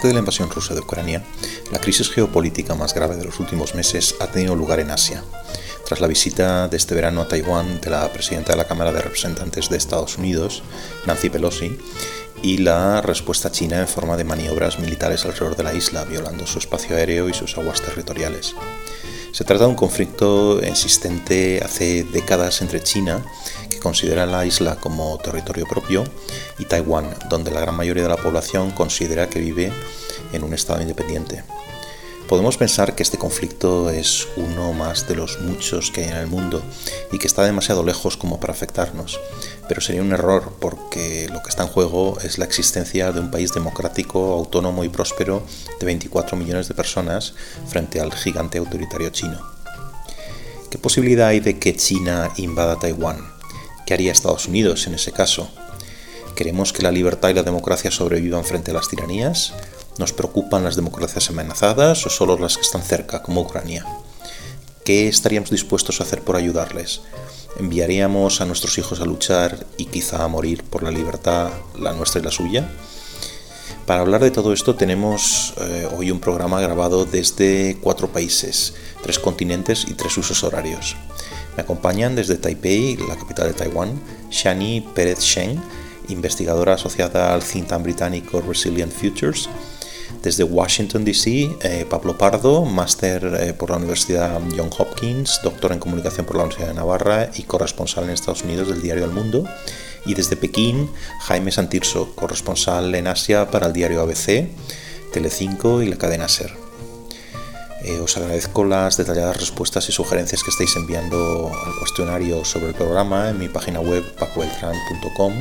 Aparte de la invasión rusa de Ucrania, la crisis geopolítica más grave de los últimos meses ha tenido lugar en Asia, tras la visita de este verano a Taiwán de la presidenta de la Cámara de Representantes de Estados Unidos, Nancy Pelosi, y la respuesta china en forma de maniobras militares alrededor de la isla, violando su espacio aéreo y sus aguas territoriales. Se trata de un conflicto existente hace décadas entre China, que considera la isla como territorio propio, y Taiwán, donde la gran mayoría de la población considera que vive en un estado independiente. Podemos pensar que este conflicto es uno más de los muchos que hay en el mundo y que está demasiado lejos como para afectarnos, pero sería un error porque lo que está en juego es la existencia de un país democrático, autónomo y próspero de 24 millones de personas frente al gigante autoritario chino. ¿Qué posibilidad hay de que China invada Taiwán? ¿Qué haría Estados Unidos en ese caso? ¿Queremos que la libertad y la democracia sobrevivan frente a las tiranías? ¿Nos preocupan las democracias amenazadas o solo las que están cerca, como Ucrania? ¿Qué estaríamos dispuestos a hacer por ayudarles? ¿Enviaríamos a nuestros hijos a luchar y quizá a morir por la libertad, la nuestra y la suya? Para hablar de todo esto tenemos eh, hoy un programa grabado desde cuatro países, tres continentes y tres usos horarios. Me acompañan desde Taipei, la capital de Taiwán, Shani Pérez Sheng, investigadora asociada al think tank británico Resilient Futures, desde Washington, D.C., eh, Pablo Pardo, máster eh, por la Universidad Johns Hopkins, doctor en comunicación por la Universidad de Navarra y corresponsal en Estados Unidos del diario El Mundo. Y desde Pekín, Jaime Santirso, corresponsal en Asia para el diario ABC, Telecinco y la cadena SER. Eh, os agradezco las detalladas respuestas y sugerencias que estáis enviando al cuestionario sobre el programa en mi página web pacoeltran.com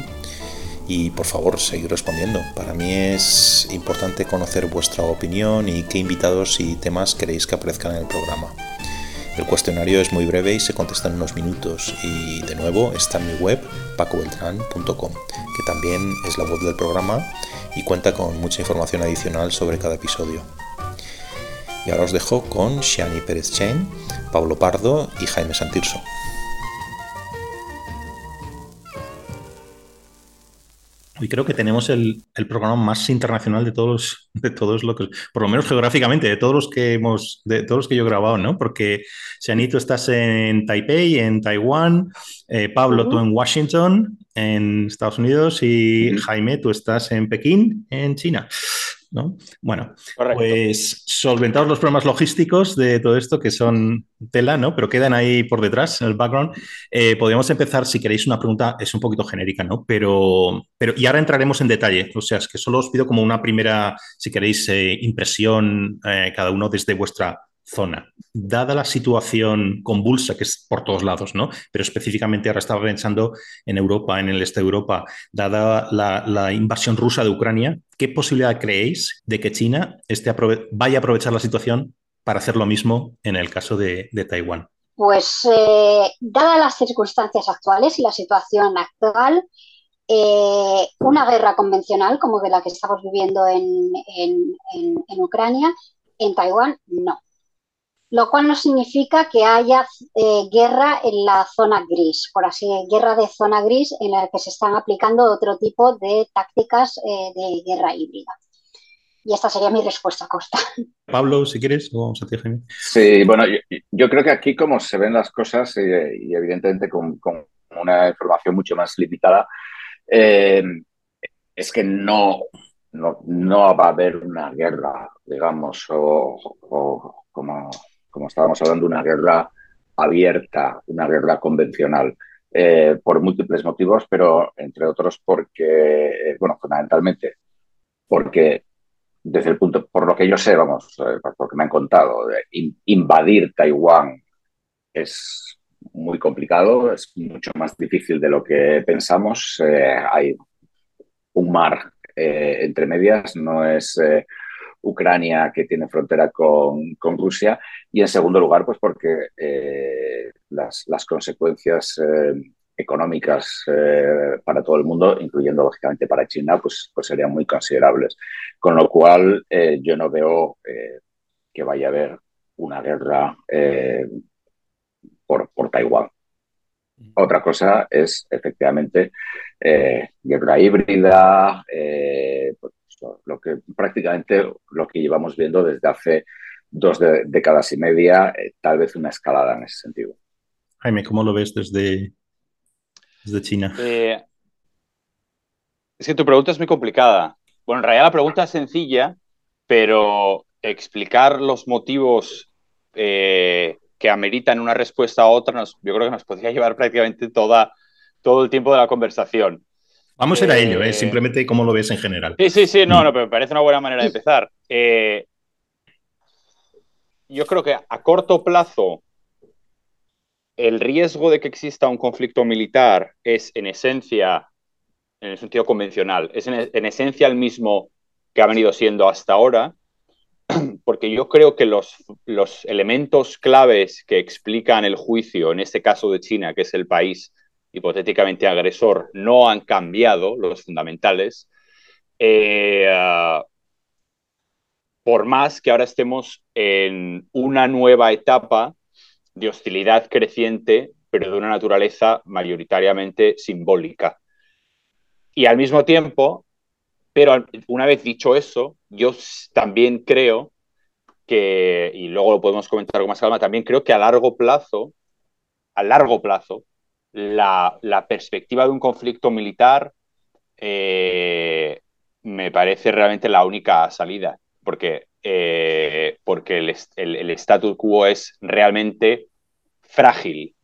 y por favor seguir respondiendo. Para mí es importante conocer vuestra opinión y qué invitados y temas queréis que aparezcan en el programa. El cuestionario es muy breve y se contesta en unos minutos y de nuevo está en mi web pacobeltran.com, que también es la web del programa y cuenta con mucha información adicional sobre cada episodio. Y ahora os dejo con Shiani Pérez Chen, Pablo Pardo y Jaime Santirso. Hoy creo que tenemos el, programa más internacional de todos, de todos los que, por lo menos geográficamente, de todos los que hemos, de todos los que yo he grabado, ¿no? Porque Shani, tú estás en Taipei, en Taiwán, eh, Pablo, tú en Washington, en Estados Unidos, y Jaime, tú estás en Pekín, en China. Bueno, pues solventados los problemas logísticos de todo esto, que son tela, ¿no? Pero quedan ahí por detrás, en el background. Eh, podríamos empezar, si queréis, una pregunta, es un poquito genérica, ¿no? Pero, pero y ahora entraremos en detalle. O sea, es que solo os pido como una primera, si queréis, eh, impresión eh, cada uno desde vuestra zona. Dada la situación convulsa que es por todos lados, ¿no? Pero específicamente ahora estaba pensando en Europa, en el este de Europa, dada la, invasión rusa de Ucrania, ¿qué posibilidad creéis de que China esté vaya a aprovechar la situación para hacer lo mismo en el caso de, Taiwán? Pues eh, dadas las circunstancias actuales y la situación actual, eh, una guerra convencional como de la que estamos viviendo en, en Ucrania, en Taiwán no lo cual no significa que haya eh, guerra en la zona gris, por así guerra de zona gris en la que se están aplicando otro tipo de tácticas eh, de guerra híbrida. Y esta sería mi respuesta, Costa. Pablo, si quieres, vamos a ti, Sí, bueno, yo, creo que aquí como se ven las cosas eh, y evidentemente con, una información mucho más limitada, es que no, no, va a haber una guerra, digamos, o como como estábamos hablando, una guerra abierta, una guerra convencional, eh, por múltiples motivos, pero entre otros porque, bueno, fundamentalmente porque desde el punto, por lo que yo sé, vamos, eh, porque me han contado, invadir Taiwán es muy complicado, es mucho más difícil de lo que pensamos. Eh, hay un mar entre medias, no es Ucrania, que tiene frontera con, Rusia, y en segundo lugar, pues porque eh, las, consecuencias eh, económicas eh, para todo el mundo, incluyendo lógicamente para China, pues, pues serían muy considerables. Con lo cual, yo no veo que vaya a haber una guerra por, por Taiwán. Otra cosa es efectivamente guerra híbrida, lo que prácticamente lo que llevamos viendo desde hace dos décadas y media, eh, tal vez una escalada en ese sentido. Jaime, ¿cómo lo ves desde, desde China? Eh, es que tu pregunta es muy complicada. Bueno, en realidad la pregunta es sencilla, pero explicar los motivos eh, que ameritan una respuesta a otra, yo creo que nos podría llevar prácticamente toda, todo el tiempo de la conversación. Vamos a ir a ello, ¿eh? simplemente cómo lo ves en general. Sí, sí, sí, no, no, pero me parece una buena manera de empezar. Eh, yo creo que a corto plazo el riesgo de que exista un conflicto militar es en esencia, en el sentido convencional, es en, esencia el mismo que ha venido siendo hasta ahora, porque yo creo que los, los elementos claves que explican el juicio, en este caso de China, que es el país hipotéticamente agresor, no han cambiado, los fundamentales, eh, ah, por más que ahora estemos en una nueva etapa de hostilidad creciente, pero de una naturaleza mayoritariamente simbólica. Y al mismo tiempo, pero una vez dicho eso, yo también creo que, y luego lo podemos comentar con más calma, también creo que a largo plazo, a largo plazo, la, perspectiva de un conflicto militar eh, me parece realmente la única salida, porque, eh, porque el, el, status quo es realmente frágil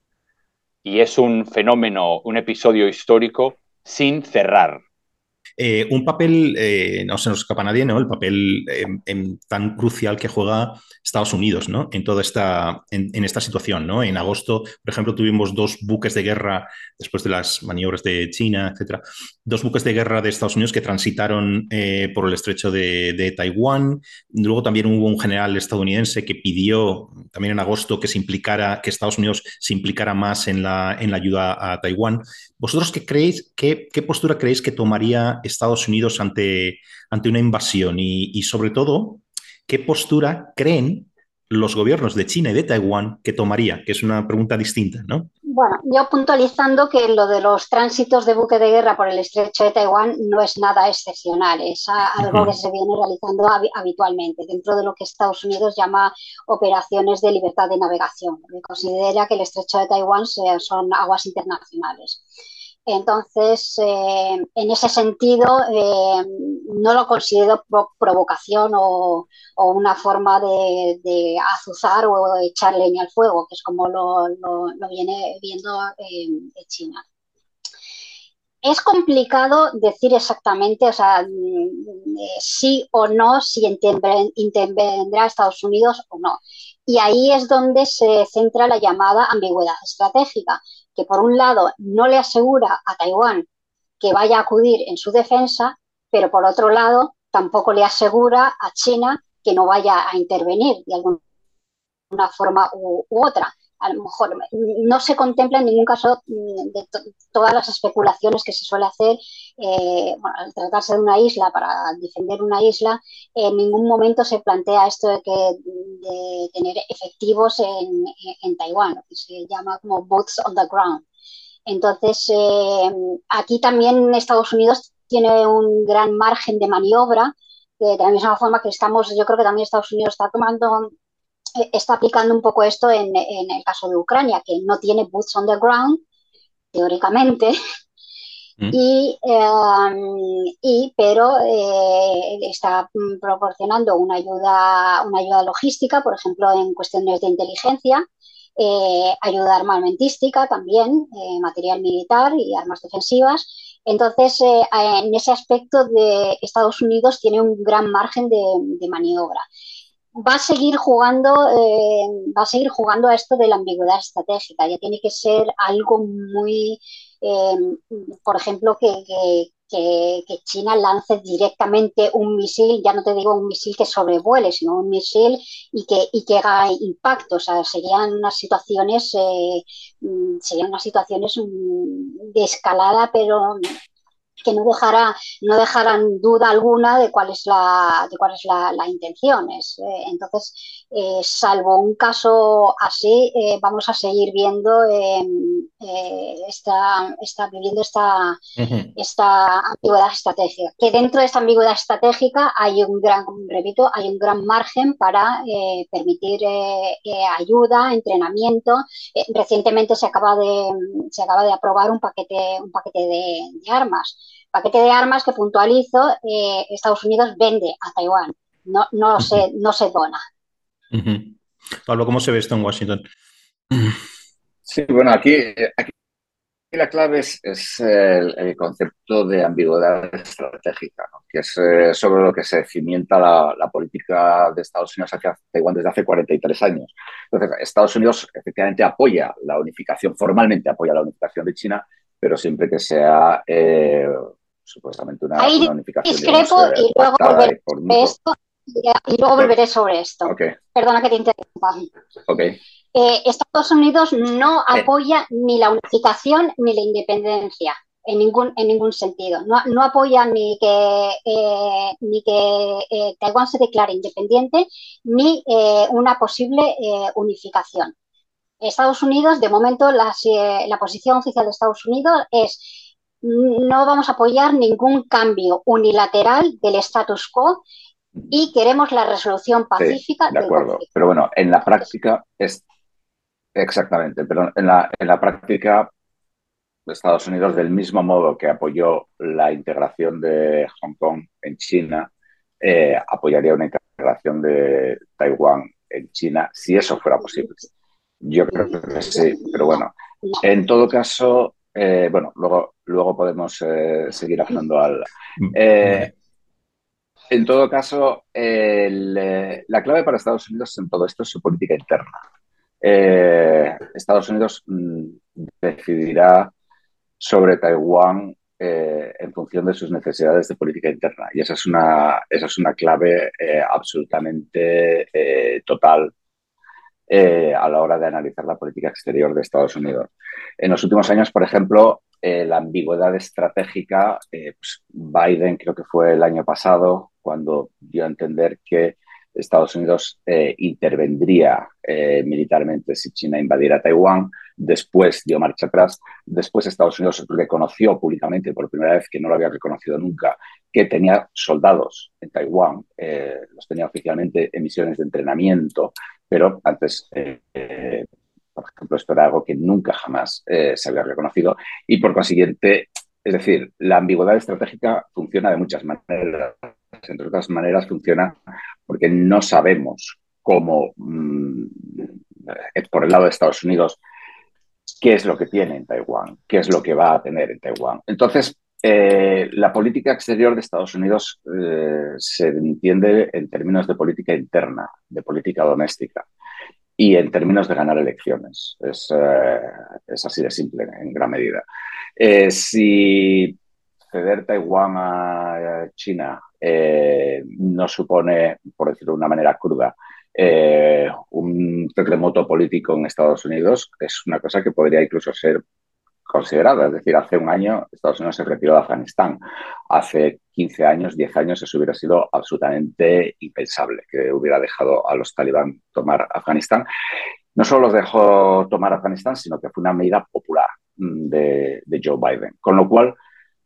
y es un fenómeno, un episodio histórico sin cerrar. Eh, un papel, eh, no se nos escapa nadie, ¿no? El papel em, tan crucial que juega Estados Unidos, ¿no? En toda esta, en, esta situación, ¿no? En agosto, por ejemplo, tuvimos dos buques de guerra después de las maniobras de China, etcétera. Dos buques de guerra de Estados Unidos que transitaron eh, por el estrecho de, Taiwán. Luego también hubo un general estadounidense que pidió también en agosto que se implicara, que Estados Unidos se implicara más en la, en la ayuda a Taiwán. ¿Vosotros qué creéis, qué, qué postura creéis que tomaría Estados Unidos ante, ante una invasión y, sobre todo, ¿qué postura creen los gobiernos de China y de Taiwán que tomaría? Que es una pregunta distinta, ¿no? Bueno, yo puntualizando que lo de los tránsitos de buque de guerra por el estrecho de Taiwán no es nada excepcional, es algo que se viene realizando habitualmente dentro de lo que Estados Unidos llama operaciones de libertad de navegación, porque considera que el estrecho de Taiwán son aguas internacionales. Entonces, eh, en ese sentido, eh, no lo considero provocación o, una forma de, azuzar o echar leña al fuego, que es como lo, viene viendo eh, China. Es complicado decir exactamente, o sea, mm, sí o no, si intervendrá Estados Unidos o no. Y ahí es donde se centra la llamada ambigüedad estratégica, que por un lado no le asegura a Taiwán que vaya a acudir en su defensa, pero por otro lado tampoco le asegura a China que no vaya a intervenir de alguna forma u otra a lo mejor no se contempla en ningún caso mm, de todas las especulaciones que se suele hacer eh, al tratarse de una isla, para defender una isla, en ningún momento se plantea esto de, que, tener efectivos en, en, Taiwán, lo que se llama como boots on the ground. Entonces, eh, aquí también Estados Unidos tiene un gran margen de maniobra, de la misma forma que estamos, yo creo que también Estados Unidos está tomando está aplicando un poco esto en, el caso de Ucrania, que no tiene boots on the ground, teóricamente, mm. em, y, pero eh, está proporcionando una ayuda, una ayuda logística, por ejemplo, en cuestiones de inteligencia, eh, ayuda armamentística también, eh, material militar y armas defensivas. Entonces, en ese aspecto de Estados Unidos tiene un gran margen de maniobra va a seguir jugando, eh, va a seguir jugando a esto de la ambigüedad estratégica. Ya tiene que ser algo muy, eh, por ejemplo, que, China lance directamente un misil, ya no te digo un misil que sobrevuele, sino un misil y que, y que haga impacto. O sea, serían unas situaciones, eh, mm, serían unas situaciones mm, de escalada, pero que no dejará, no dejarán duda alguna de cuál es la, de cuál es la, intención. Eh, entonces, eh, salvo un caso así, eh, vamos a seguir viendo em, eh, esta, viviendo esta, esta ambigüedad estratégica. Que dentro de esta ambigüedad estratégica hay un gran, repito, hay un gran margen para permitir ayuda, entrenamiento. recientemente se acaba de se acaba de aprobar un paquete, un paquete de, armas. Paquete de armas que puntualizo, Estados Unidos vende a Taiwán. No, no, se, no se dona. Pablo, ¿cómo se ve esto en Washington? Sí, bueno, aquí, aquí la clave es, el, concepto de ambigüedad estratégica, que es eh, sobre lo que se cimienta la, política de Estados Unidos hacia Taiwán desde hace 43 años. Entonces, Estados Unidos efectivamente apoya la unificación, formalmente apoya la unificación de China, pero siempre que sea eh, supuestamente una, unificación. Discrepo y luego esto y luego volveré sobre esto. Perdona que te interrumpa. Eh, Estados Unidos no apoya ni la unificación ni la independencia en ningún, en ningún sentido. No, apoya ni que, eh, ni que eh, Taiwán se declare independiente ni una posible unificación. Estados Unidos, de momento, la, la posición oficial de Estados Unidos es no vamos a apoyar ningún cambio unilateral del status quo y queremos la resolución pacífica. de acuerdo, pero bueno, en la práctica es exactamente, pero en la, en la práctica Estados Unidos, del mismo modo que apoyó la integración de Hong Kong en China, eh, apoyaría una integración de Taiwán en China si eso fuera posible. Yo creo que sí, pero bueno, en todo caso, eh, bueno, luego, luego podemos eh, seguir hablando al... En todo caso, eh, la clave para Estados Unidos en todo esto es su política interna. Eh, Estados Unidos mm, decidirá sobre Taiwán eh, en función de sus necesidades de política interna. Y esa es una, esa es una clave absolutamente total a la hora de analizar la política exterior de Estados Unidos. En los últimos años, por ejemplo, la ambigüedad estratégica, pues Biden creo que fue el año pasado, cuando dio a entender que Estados Unidos eh, intervendría eh, militarmente si China invadiera Taiwán. Después dio marcha atrás. Después Estados Unidos reconoció públicamente, por primera vez que no lo había reconocido nunca, que tenía soldados en Taiwán. Eh, los tenía oficialmente en misiones de entrenamiento, pero antes, por ejemplo, esto era algo que nunca jamás se había reconocido. Y por consiguiente, es decir, la ambigüedad estratégica funciona de muchas maneras entre otras maneras, funciona porque no sabemos cómo, mm, por el lado de Estados Unidos, qué es lo que tiene en Taiwán, qué es lo que va a tener en Taiwán. Entonces, eh, la política exterior de Estados Unidos eh, se entiende en términos de política interna, de política doméstica y en términos de ganar elecciones. Es, eh, es así de simple en gran medida. si ceder Taiwán a China eh, no supone, por decirlo de una manera cruda, eh, un terremoto político en Estados Unidos, es una cosa que podría incluso ser considerada. Es decir, hace un año Estados Unidos se retiró de Afganistán. Hace 15 años, 10 años, eso hubiera sido absolutamente impensable, que hubiera dejado a los talibán tomar Afganistán. No solo los dejó tomar Afganistán, sino que fue una medida popular mm, de, de Joe Biden. Con lo cual,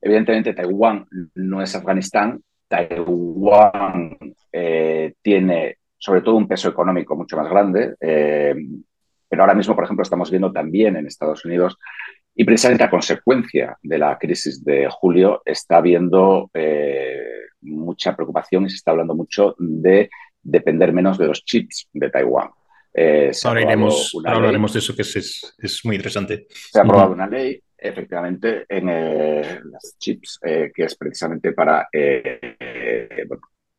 Evidentemente, Taiwán no es Afganistán. Taiwán eh, tiene sobre todo un peso económico mucho más grande, eh, pero ahora mismo, por ejemplo, estamos viendo también en Estados Unidos, y precisamente a consecuencia de la crisis de julio, está habiendo eh, mucha preocupación y se está hablando mucho de depender menos de los chips de Taiwán. ahora, iremos, hablaremos de eso, que es, es, muy interesante. Se ha aprobado una ley efectivamente en eh, las chips, eh, que es precisamente para eh,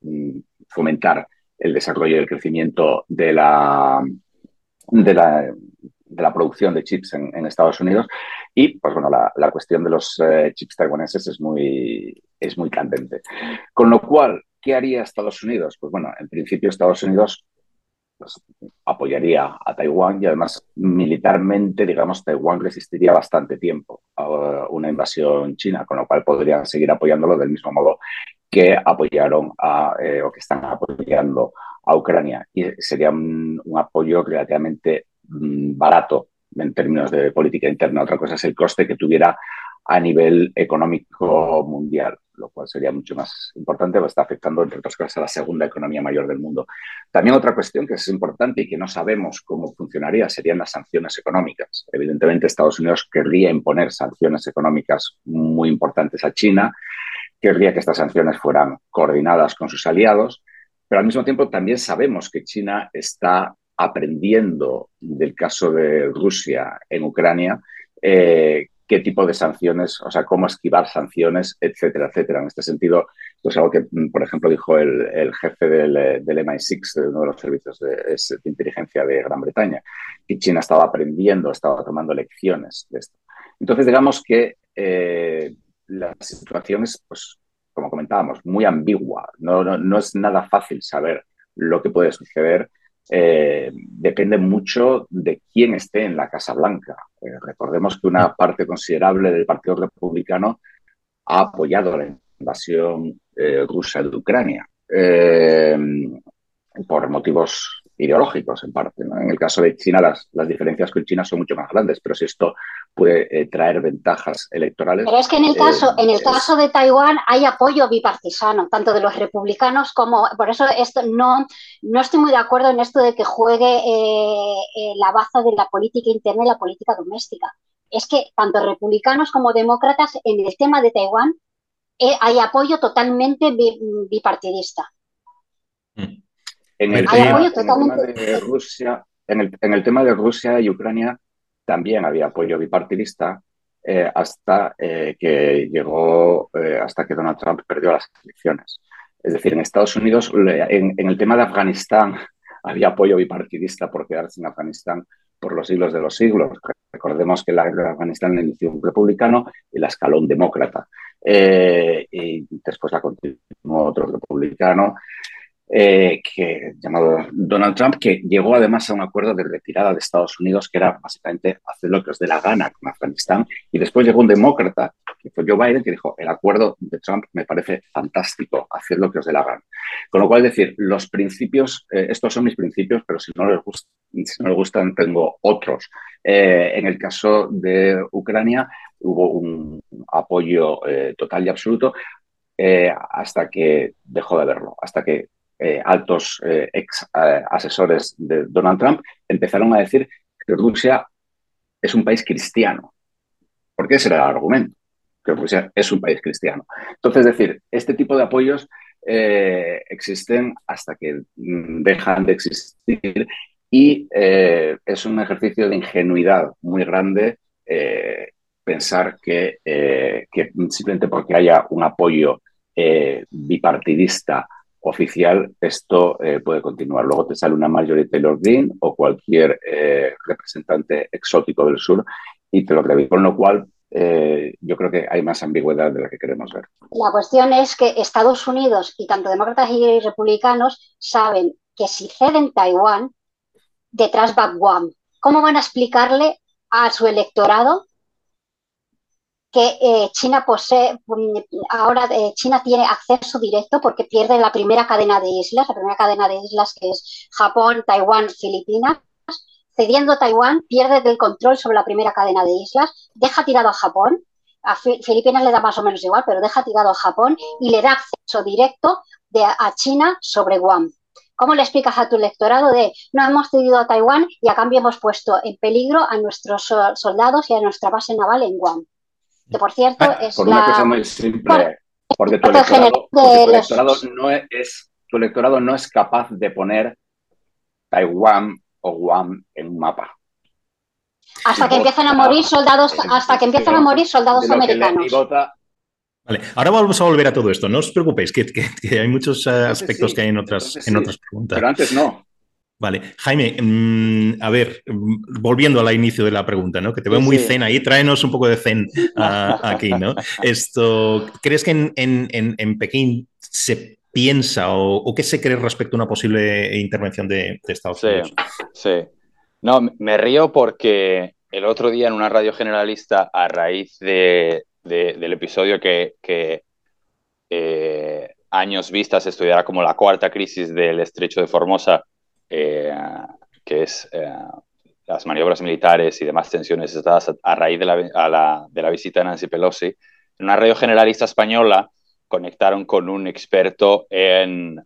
mm, fomentar el desarrollo y el crecimiento de la, de la, producción de chips en, Estados Unidos. Y, pues bueno, la, la cuestión de los chips taiwaneses es muy, es muy candente. Con lo cual, ¿qué haría Estados Unidos? Pues bueno, en principio Estados Unidos pues, apoyaría a Taiwán y además militarmente, digamos, Taiwán resistiría bastante tiempo a una invasión china, con lo cual podrían seguir apoyándolo del mismo modo que apoyaron a, eh, o que están apoyando a Ucrania y sería un, apoyo relativamente mm, barato en términos de política interna. Otra cosa es el coste que tuviera a nivel económico mundial, lo cual sería mucho más importante, va está afectando, entre otras cosas, a la segunda economía mayor del mundo. También otra cuestión que es importante y que no sabemos cómo funcionaría serían las sanciones económicas. Evidentemente, Estados Unidos querría imponer sanciones económicas muy importantes a China, querría que estas sanciones fueran coordinadas con sus aliados, pero al mismo tiempo también sabemos que China está aprendiendo del caso de Rusia en Ucrania, eh, qué tipo de sanciones, o sea, cómo esquivar sanciones, etcétera, etcétera. En este sentido, esto es algo que, mm, por ejemplo, dijo el, jefe del, MI6, de uno de los servicios de, inteligencia de Gran Bretaña, que China estaba aprendiendo, estaba tomando lecciones de esto. Entonces, digamos que eh, la situación es, pues, como comentábamos, muy ambigua. No, no es nada fácil saber lo que puede suceder eh, depende mucho de quién esté en la Casa Blanca. Eh, recordemos que una parte considerable del Partido Republicano ha apoyado la invasión eh, rusa de Ucrania por motivos ideológicos en parte. En el caso de China, las, las, diferencias con China son mucho más grandes, pero si esto puede eh, traer ventajas electorales. Pero es que en el caso, eh, en el caso de Taiwán hay apoyo bipartisano, tanto de los republicanos como. Por eso esto no, no estoy muy de acuerdo en esto de que juegue eh, la baza de la política interna y la política doméstica. Es que tanto republicanos como demócratas en el tema de Taiwán hay apoyo totalmente bipartidista. Mm. En el, tema, de Rusia, en el, tema de Rusia y Ucrania también había apoyo bipartidista eh, hasta eh, que llegó, eh, hasta que Donald Trump perdió las elecciones. Es decir, en Estados Unidos, en, el tema de Afganistán, había apoyo bipartidista por quedarse en Afganistán por los siglos de los siglos. Recordemos que la guerra de Afganistán la inició un republicano y la escaló un demócrata. y después la continuó otro republicano. Eh, que, llamado Donald Trump, que llegó además a un acuerdo de retirada de Estados Unidos, que era básicamente hacer lo que os dé la gana con Afganistán. Y después llegó un demócrata, que fue Joe Biden, que dijo, el acuerdo de Trump me parece fantástico, hacer lo que os dé la gana. Con lo cual, decir, los principios, eh, estos son mis principios, pero si no les, si no les gustan, tengo otros. Eh, en el caso de Ucrania, hubo un apoyo total y absoluto. hasta que dejó de haberlo, hasta que eh, altos eh, ex eh, asesores de Donald Trump empezaron a decir que Rusia es un país cristiano. Porque ese era el argumento, que Rusia es un país cristiano. Entonces, es decir, este tipo de apoyos existen hasta que mm, dejan de existir y es un ejercicio de ingenuidad muy grande pensar que, que, simplemente porque haya un apoyo bipartidista oficial, esto eh, puede continuar. Luego te sale una Marjorie Taylor Greene o cualquier eh, representante exótico del sur y te lo creo. Con lo cual, eh, yo creo que hay más ambigüedad de la que queremos ver. La cuestión es que Estados Unidos y tanto demócratas y republicanos saben que si ceden Taiwán, detrás va Guam. ¿Cómo van a explicarle a su electorado que eh, China posee, mm, ahora eh, China tiene acceso directo porque pierde la primera cadena de islas, la primera cadena de islas que es Japón, Taiwán, Filipinas. Cediendo Taiwán, pierde el control sobre la primera cadena de islas, deja tirado a Japón, a Filipinas le da más o menos igual, pero deja tirado a Japón y le da acceso directo de, a China sobre Guam. ¿Cómo le explicas a tu electorado de no hemos cedido a Taiwán y a cambio hemos puesto en peligro a nuestros soldados y a nuestra base naval en Guam? Que por cierto ah, es por una cosa muy simple, porque tu electorado, no es, tu electorado no es capaz de poner Taiwán o Guam en un mapa. Hasta que empiezan a morir soldados, hasta que empiezan a morir soldados americanos. Vale, ahora vamos a volver a todo esto. No os preocupéis, que, hay muchos eh, aspectos que hay en otras, en otras preguntas. Pero antes no. Vale, Jaime, mm, a ver, mm, volviendo al inicio de la pregunta, ¿no? Que te veo muy zen ahí, tráenos un poco de zen aquí, ¿no? Esto, ¿crees que en, Pekín se piensa o, qué se cree respecto a una posible intervención de, Estados Unidos? Sí, no, me río porque el otro día en una radio generalista, a raíz del episodio que, eh, años vistas estudiará como la cuarta crisis del estrecho de Formosa, que es las maniobras militares y demás tensiones dadas a, raíz de la, de la visita de Nancy Pelosi. En una radio generalista española conectaron con un experto en,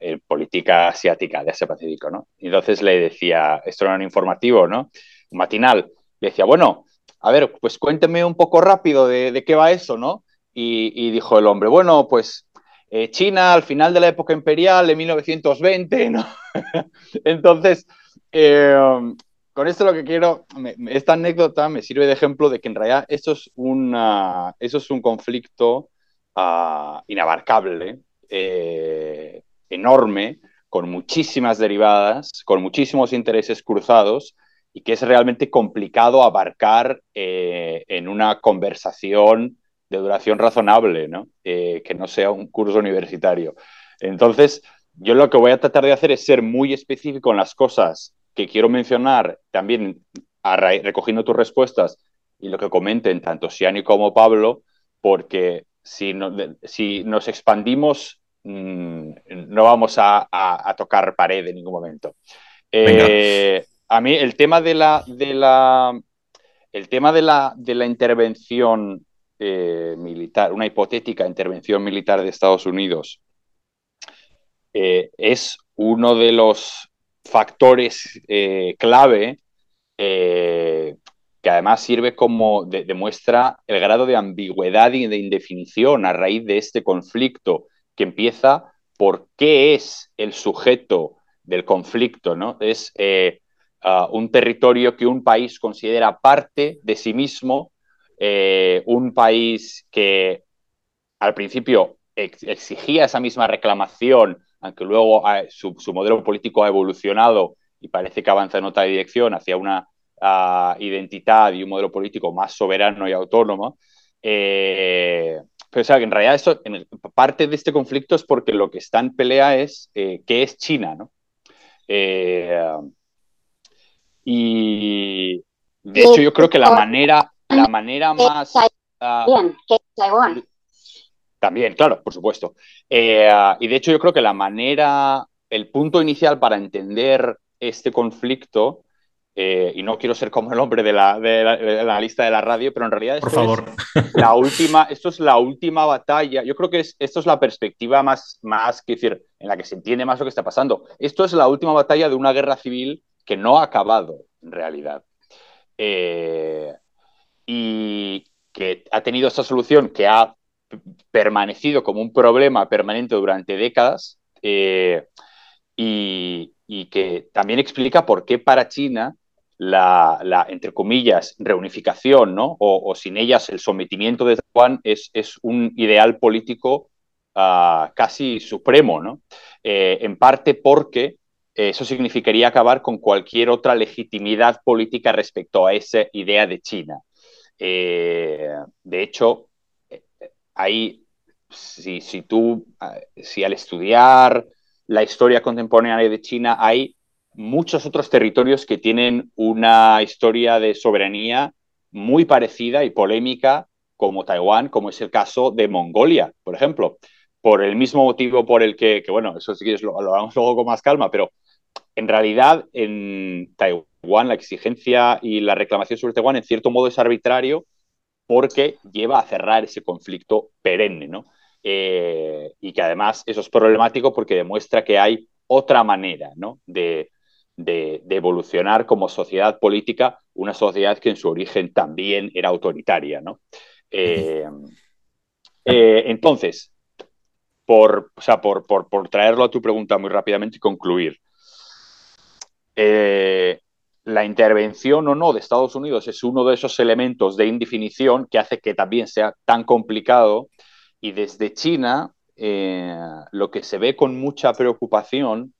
en política asiática de Asia-Pacífico, ¿no? Entonces le decía, esto era un informativo, ¿no? Matinal. Le decía, bueno, a ver, pues cuénteme un poco rápido de, qué va eso, ¿no? Y, dijo el hombre, bueno, pues eh, China al final de la época imperial, en 1920, ¿no? entonces, eh, con esto lo que quiero, esta anécdota me sirve de ejemplo de que en realidad esto es, es un conflicto uh, inabarcable, eh, enorme, con muchísimas derivadas, con muchísimos intereses cruzados y que es realmente complicado abarcar en una conversación de duración razonable, ¿no? Eh, que no sea un curso universitario. Entonces, yo lo que voy a tratar de hacer es ser muy específico en las cosas que quiero mencionar también recogiendo tus respuestas y lo que comenten tanto Siani como Pablo, porque si, si nos expandimos mm, no vamos a, tocar pared en ningún momento. Eh, a mí el tema de la, de la, el tema de la, de la intervención eh, militar, una hipotética intervención militar de Estados Unidos, eh, es uno de los factores eh, clave que además sirve como demuestra el grado de ambigüedad y de indefinición a raíz de este conflicto que empieza por qué es el sujeto del conflicto, ¿no? Es eh, un territorio que un país considera parte de sí mismo, un país que al principio exigía esa misma reclamación aunque luego su, modelo político ha evolucionado y parece que avanza en otra dirección hacia una ah, identidad y un modelo político más soberano y autónomo. Eh, pero o sea, en realidad esto, en parte de este conflicto es porque lo que está en pelea es eh, qué es China, ¿no? Eh, y de hecho yo creo que la manera, la manera más... Taiwán. También, claro, por supuesto. Eh, y de hecho yo creo que la manera, el punto inicial para entender este conflicto, eh, y no quiero ser como el hombre de la, de, la, lista de la radio, pero en realidad esto, por favor. Es la última, esto es la última batalla. Yo creo que es, esto es la perspectiva más, más, que decir, en la que se entiende más lo que está pasando. Esto es la última batalla de una guerra civil que no ha acabado, en realidad. Eh, y que ha tenido esta solución que ha permanecido como un problema permanente durante décadas eh, y, que también explica por qué para China la, entre comillas, reunificación, ¿no? O, sin ellas el sometimiento de Taiwán es, es un ideal político ah, casi supremo, ¿no? Eh, en parte porque eso significaría acabar con cualquier otra legitimidad política respecto a esa idea de China. Eh, de hecho, ahí, si, si tú, si al estudiar la historia contemporánea de China, hay muchos otros territorios que tienen una historia de soberanía muy parecida y polémica como Taiwán, como es el caso de Mongolia, por ejemplo, por el mismo motivo por el que, que bueno, eso sí lo, lo vamos luego con más calma, pero en realidad en Taiwán la exigencia y la reclamación sobre Taiwán en cierto modo es arbitrario porque lleva a cerrar ese conflicto perenne, ¿no? Eh, y que además eso es problemático porque demuestra que hay otra manera ¿no? de, evolucionar como sociedad política, una sociedad que en su origen también era autoritaria. ¿no? Eh, eh, entonces, por, o sea, por, por, por, traerlo a tu pregunta muy rápidamente y concluir, la intervención o no de Estados Unidos es uno de esos elementos de indefinición que hace que también sea tan complicado. Y desde China, eh, lo que se ve con mucha preocupación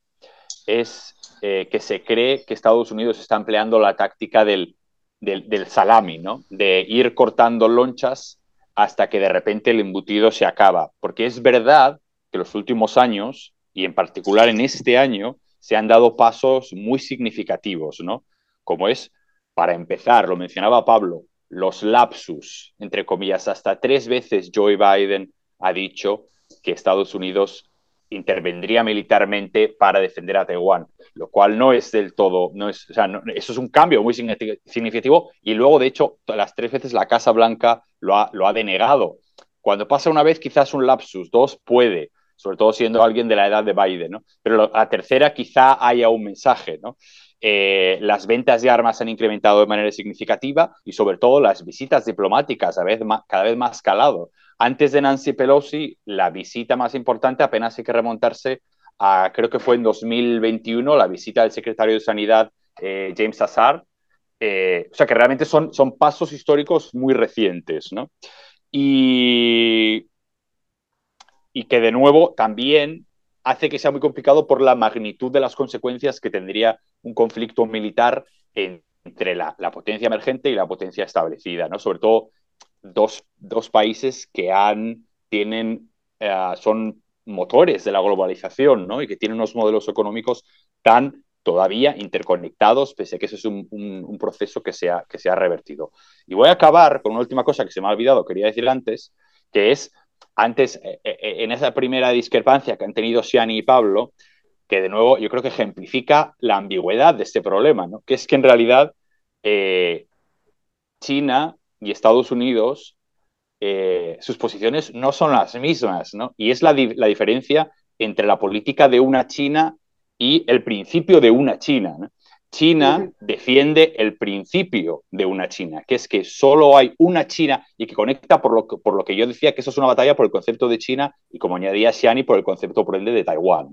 es eh, que se cree que Estados Unidos está empleando la táctica del, del, salami, ¿no? de ir cortando lonchas hasta que de repente el embutido se acaba. Porque es verdad que los últimos años, y en particular en este año, se han dado pasos muy significativos, ¿no? Como es, para empezar, lo mencionaba Pablo, los lapsus, entre comillas, hasta tres veces Joe Biden ha dicho que Estados Unidos intervendría militarmente para defender a Taiwán, lo cual no es del todo, no es, o sea, eso es un cambio muy significativo y luego, de hecho, las tres veces la Casa Blanca lo ha, denegado. Cuando pasa una vez, quizás un lapsus, dos puede, sobre todo siendo alguien de la edad de Biden, ¿no? Pero la tercera quizá haya un mensaje, ¿no? Eh, las ventas de armas han incrementado de manera significativa y sobre todo las visitas diplomáticas a vez cada vez más calado. Antes de Nancy Pelosi, la visita más importante apenas hay que remontarse a, creo que fue en 2021, la visita del secretario de Sanidad eh, James Azar. Eh, o sea que realmente son, son pasos históricos muy recientes, ¿no? Y, y que de nuevo también hace que sea muy complicado por la magnitud de las consecuencias que tendría un conflicto militar entre la, potencia emergente y la potencia establecida, ¿no? Sobre todo dos, países que han, tienen, eh, son motores de la globalización, ¿no? Y que tienen unos modelos económicos tan todavía interconectados, pese a que ese es un, proceso que se, ha, que se ha revertido. Y voy a acabar con una última cosa que se me ha olvidado, quería decir antes, que es antes, eh, eh, eh, en esa primera discrepancia que han tenido Siani y Pablo, que de nuevo yo creo que ejemplifica la ambigüedad de este problema, ¿no? que es que en realidad China y Estados Unidos, sus posiciones no son las mismas, ¿no? y es la, la, diferencia entre la política de una China y el principio de una China. ¿no? China defiende el principio de una China, que es que solo hay una China y que conecta por lo que, por lo que yo decía que eso es una batalla por el concepto de China y como añadía Xiani por el concepto por ende de Taiwán,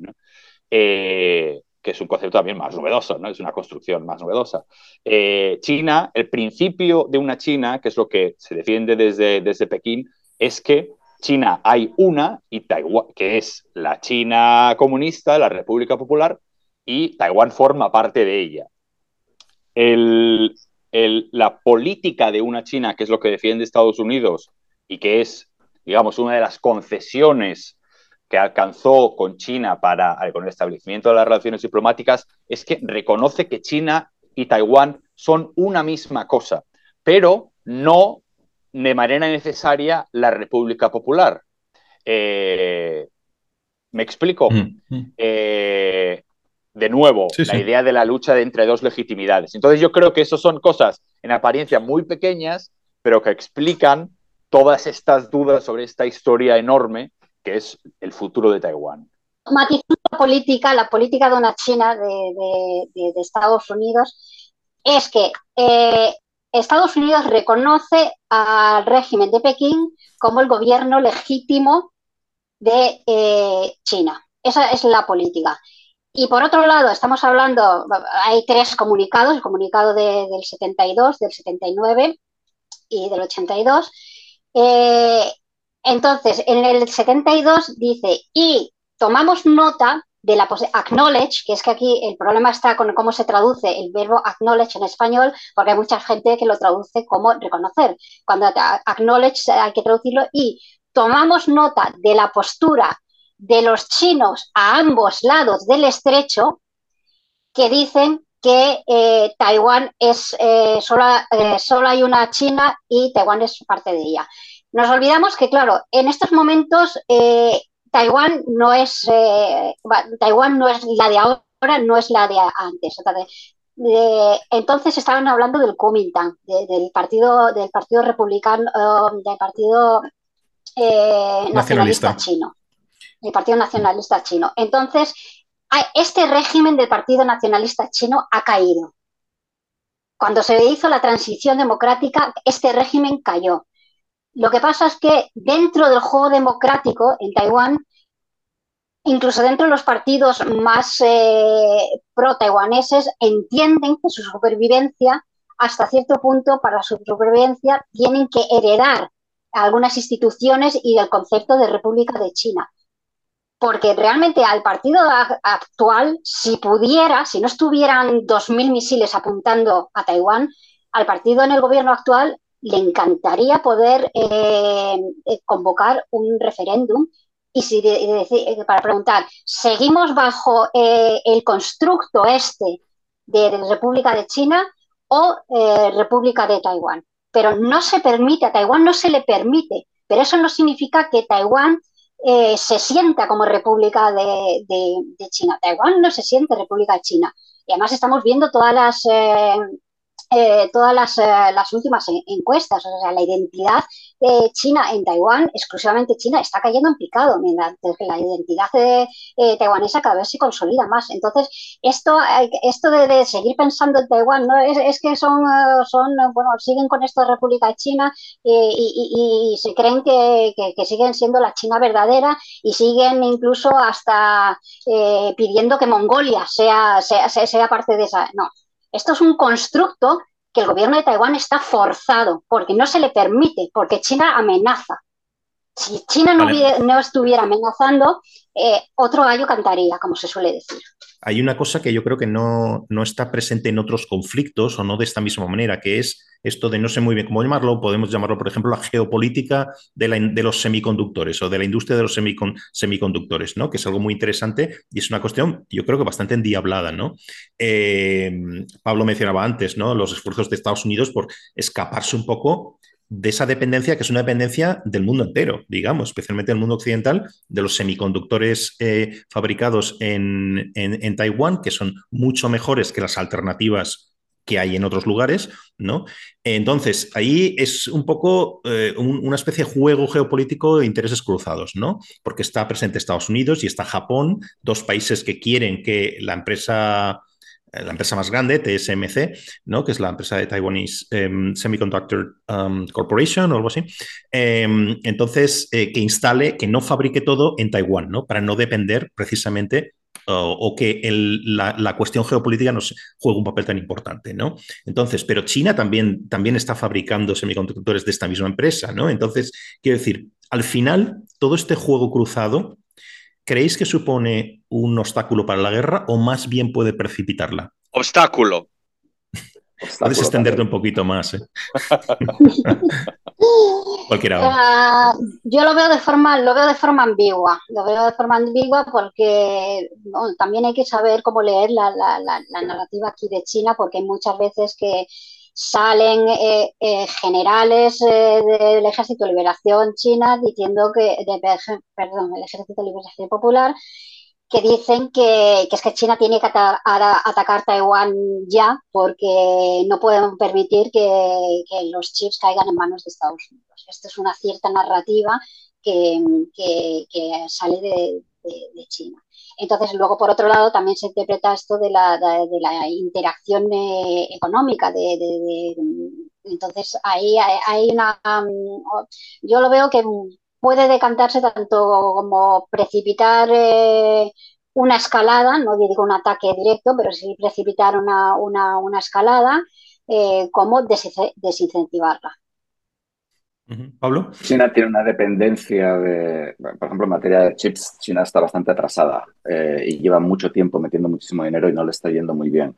eh, que es un concepto también más novedoso, ¿no? es una construcción más novedosa. Eh, China, el principio de una China, que es lo que se defiende desde, desde Pekín, es que China hay una y Taiwán, que es la China comunista, la República Popular, y Taiwán forma parte de ella. la política de una China, que es lo que defiende Estados Unidos y que es, digamos, una de las concesiones que alcanzó con China para, con el establecimiento de las relaciones diplomáticas, es que reconoce que China y Taiwán son una misma cosa, pero no de manera necesaria la República Popular. Eh, ¿Me explico? Mm, mm. Eh, de nuevo, la idea de la lucha entre dos legitimidades. Entonces yo creo que eso son cosas en apariencia muy pequeñas, pero que explican todas estas dudas sobre esta historia enorme que es el futuro de Taiwán. Matizando la política, la política de una China de, Estados Unidos es que eh, Estados Unidos reconoce al régimen de Pekín como el gobierno legítimo de eh, China. Esa es la política. Y por otro lado, estamos hablando, hay tres comunicados, el comunicado del 72, del 79 y del 82. Eh, entonces, en el 72 dice, y tomamos nota de la acknowledge, que es que aquí el problema está con cómo se traduce el verbo acknowledge en español, porque hay mucha gente que lo traduce como reconocer. Cuando acknowledge hay que traducirlo y tomamos nota de la postura de los chinos a ambos lados del estrecho que dicen que eh, Taiwán es eh, eh, solo, hay una China y Taiwán es parte de ella. Nos olvidamos que, claro, en estos momentos Taiwán no es Taiwán no es la de ahora, no es la de antes. entonces estaban hablando del Kuomintang, del partido del partido republicano, del partido nacionalista chino el Partido Nacionalista Chino. Entonces, este régimen del Partido Nacionalista Chino ha caído. Cuando se hizo la transición democrática, este régimen cayó. Lo que pasa es que dentro del juego democrático en Taiwán, incluso dentro de los partidos más eh, pro-taiwaneses, entienden que su supervivencia, hasta cierto punto, para su supervivencia, tienen que heredar algunas instituciones y el concepto de República de China porque realmente al partido actual, si pudiera, si no estuvieran 2.000 misiles apuntando a Taiwán, al partido en el gobierno actual le encantaría poder eh, eh, convocar un referéndum y eh, para preguntar, ¿seguimos bajo el constructo este de, República de China o República de Taiwán? Pero no se permite, a Taiwán no se le permite, pero eso no significa que Taiwán eh, se sienta como República de, China. Taiwán no se siente República de China. Y además estamos viendo todas las, eh, eh, todas las, las, últimas encuestas. O sea, la identidad China en Taiwán, exclusivamente China, está cayendo en picado, mientras que la identidad eh, taiwanesa cada vez se consolida más. Entonces, esto, esto de, seguir pensando en Taiwán, ¿no? es, que son, son, bueno, siguen con esto de República de China eh, y, se creen que, siguen siendo la China verdadera y siguen incluso hasta eh, pidiendo que Mongolia sea, sea, sea parte de esa. No, esto es un constructo que el gobierno de Taiwán está forzado porque no se le permite, porque China amenaza. Si China no, no estuviera amenazando, eh, otro gallo cantaría, como se suele decir hay una cosa que yo creo que no, está presente en otros conflictos o no de esta misma manera, que es esto de no sé muy bien cómo llamarlo, podemos llamarlo, por ejemplo, la geopolítica de, los semiconductores o de la industria de los semiconductores, ¿no? que es algo muy interesante y es una cuestión, yo creo que bastante endiablada. ¿no? Eh, Pablo mencionaba antes ¿no? los esfuerzos de Estados Unidos por escaparse un poco de esa dependencia, que es una dependencia del mundo entero, digamos, especialmente del mundo occidental, de los semiconductores eh, fabricados en, Taiwán, que son mucho mejores que las alternativas que hay en otros lugares, ¿no? Entonces, ahí es un poco eh, una especie de juego geopolítico de intereses cruzados, ¿no? Porque está presente Estados Unidos y está Japón, dos países que quieren que la empresa la empresa más grande, TSMC, ¿no? que es la empresa de Taiwanese em, Semiconductor um, Corporation o algo así. Em, entonces, eh, que instale, que no fabrique todo en Taiwán, ¿no? para no depender precisamente o, que la, cuestión geopolítica nos juegue un papel tan importante, ¿no? Entonces, pero China también, también está fabricando semiconductores de esta misma empresa, ¿no? Entonces, quiero decir, al final, todo este juego cruzado ¿creéis que supone un obstáculo para la guerra o más bien puede precipitarla? Obstáculo. Puedes extenderte un poquito más. ¿eh? Cualquiera. Ah, yo lo veo de forma, lo veo de forma ambigua. Lo veo de forma ambigua porque también hay que saber cómo leer la, la narrativa aquí de China, porque hay muchas veces que salen eh, eh, generales eh, del Ejército de Liberación China diciendo que, perdón, el Ejército de Liberación Popular, que dicen que, es que China tiene que atacar Taiwán ya porque no pueden permitir que, los chips caigan en manos de Estados Unidos. Esto es una cierta narrativa que, sale de China. Entonces, luego, por otro lado, también se interpreta esto de la, de, la interacción eh, económica. De, entonces, ahí hay, una... Um, yo lo veo que puede decantarse tanto como precipitar eh, una escalada, no digo un ataque directo, pero sí precipitar una, una, escalada, eh, como desincentivarla. Pablo. China tiene una dependencia de, por ejemplo, en materia de chips, China está bastante atrasada eh, y lleva mucho tiempo metiendo muchísimo dinero y no le está yendo muy bien.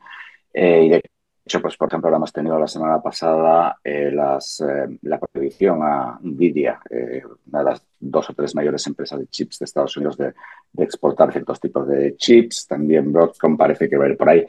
Eh, y de hecho, pues, por ejemplo, ahora hemos tenido la semana pasada eh, las, la prohibición a Nvidia, una de las dos o tres mayores empresas de chips de Estados Unidos, de, de exportar ciertos tipos de chips. También Broadcom parece que va a ir por ahí.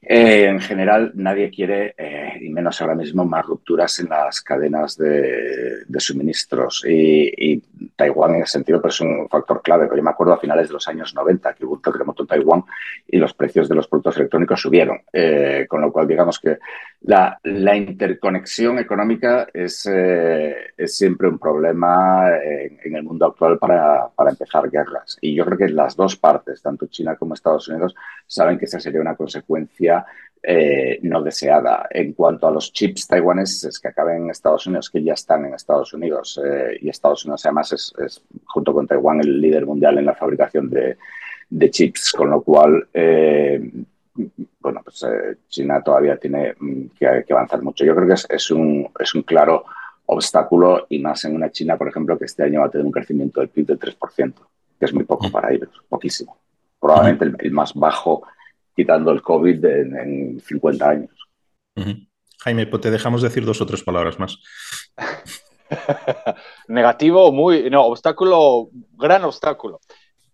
Eh, en general, nadie quiere, eh, y menos ahora mismo, más rupturas en las cadenas de, suministros. Y, Taiwán, en ese sentido, pues, es un factor clave. Yo me acuerdo a finales de los años 90 que hubo un terremoto en Taiwán y los precios de los productos electrónicos subieron. Eh, con lo cual, digamos que la, interconexión económica es, es, siempre un problema en, el mundo actual para, empezar guerras. Y yo creo que las dos partes, tanto China como Estados Unidos, saben que esa sería una consecuencia eh, no deseada. En cuanto a los chips taiwaneses que acaben en Estados Unidos, que ya están en Estados Unidos, eh, y Estados Unidos además es, junto con Taiwán, el líder mundial en la fabricación de, chips, con lo cual, eh, bueno, pues China todavía tiene mm, que, avanzar mucho. Yo creo que es, un, es un claro obstáculo y más en una China, por ejemplo, que este año va a tener un crecimiento del PIB del 3%, que es muy poco para ellos, poquísimo. Probablemente el más bajo quitando el COVID en, 50 años. Jaime, pues te dejamos decir dos o tres palabras más. Negativo, muy. No, obstáculo, gran obstáculo.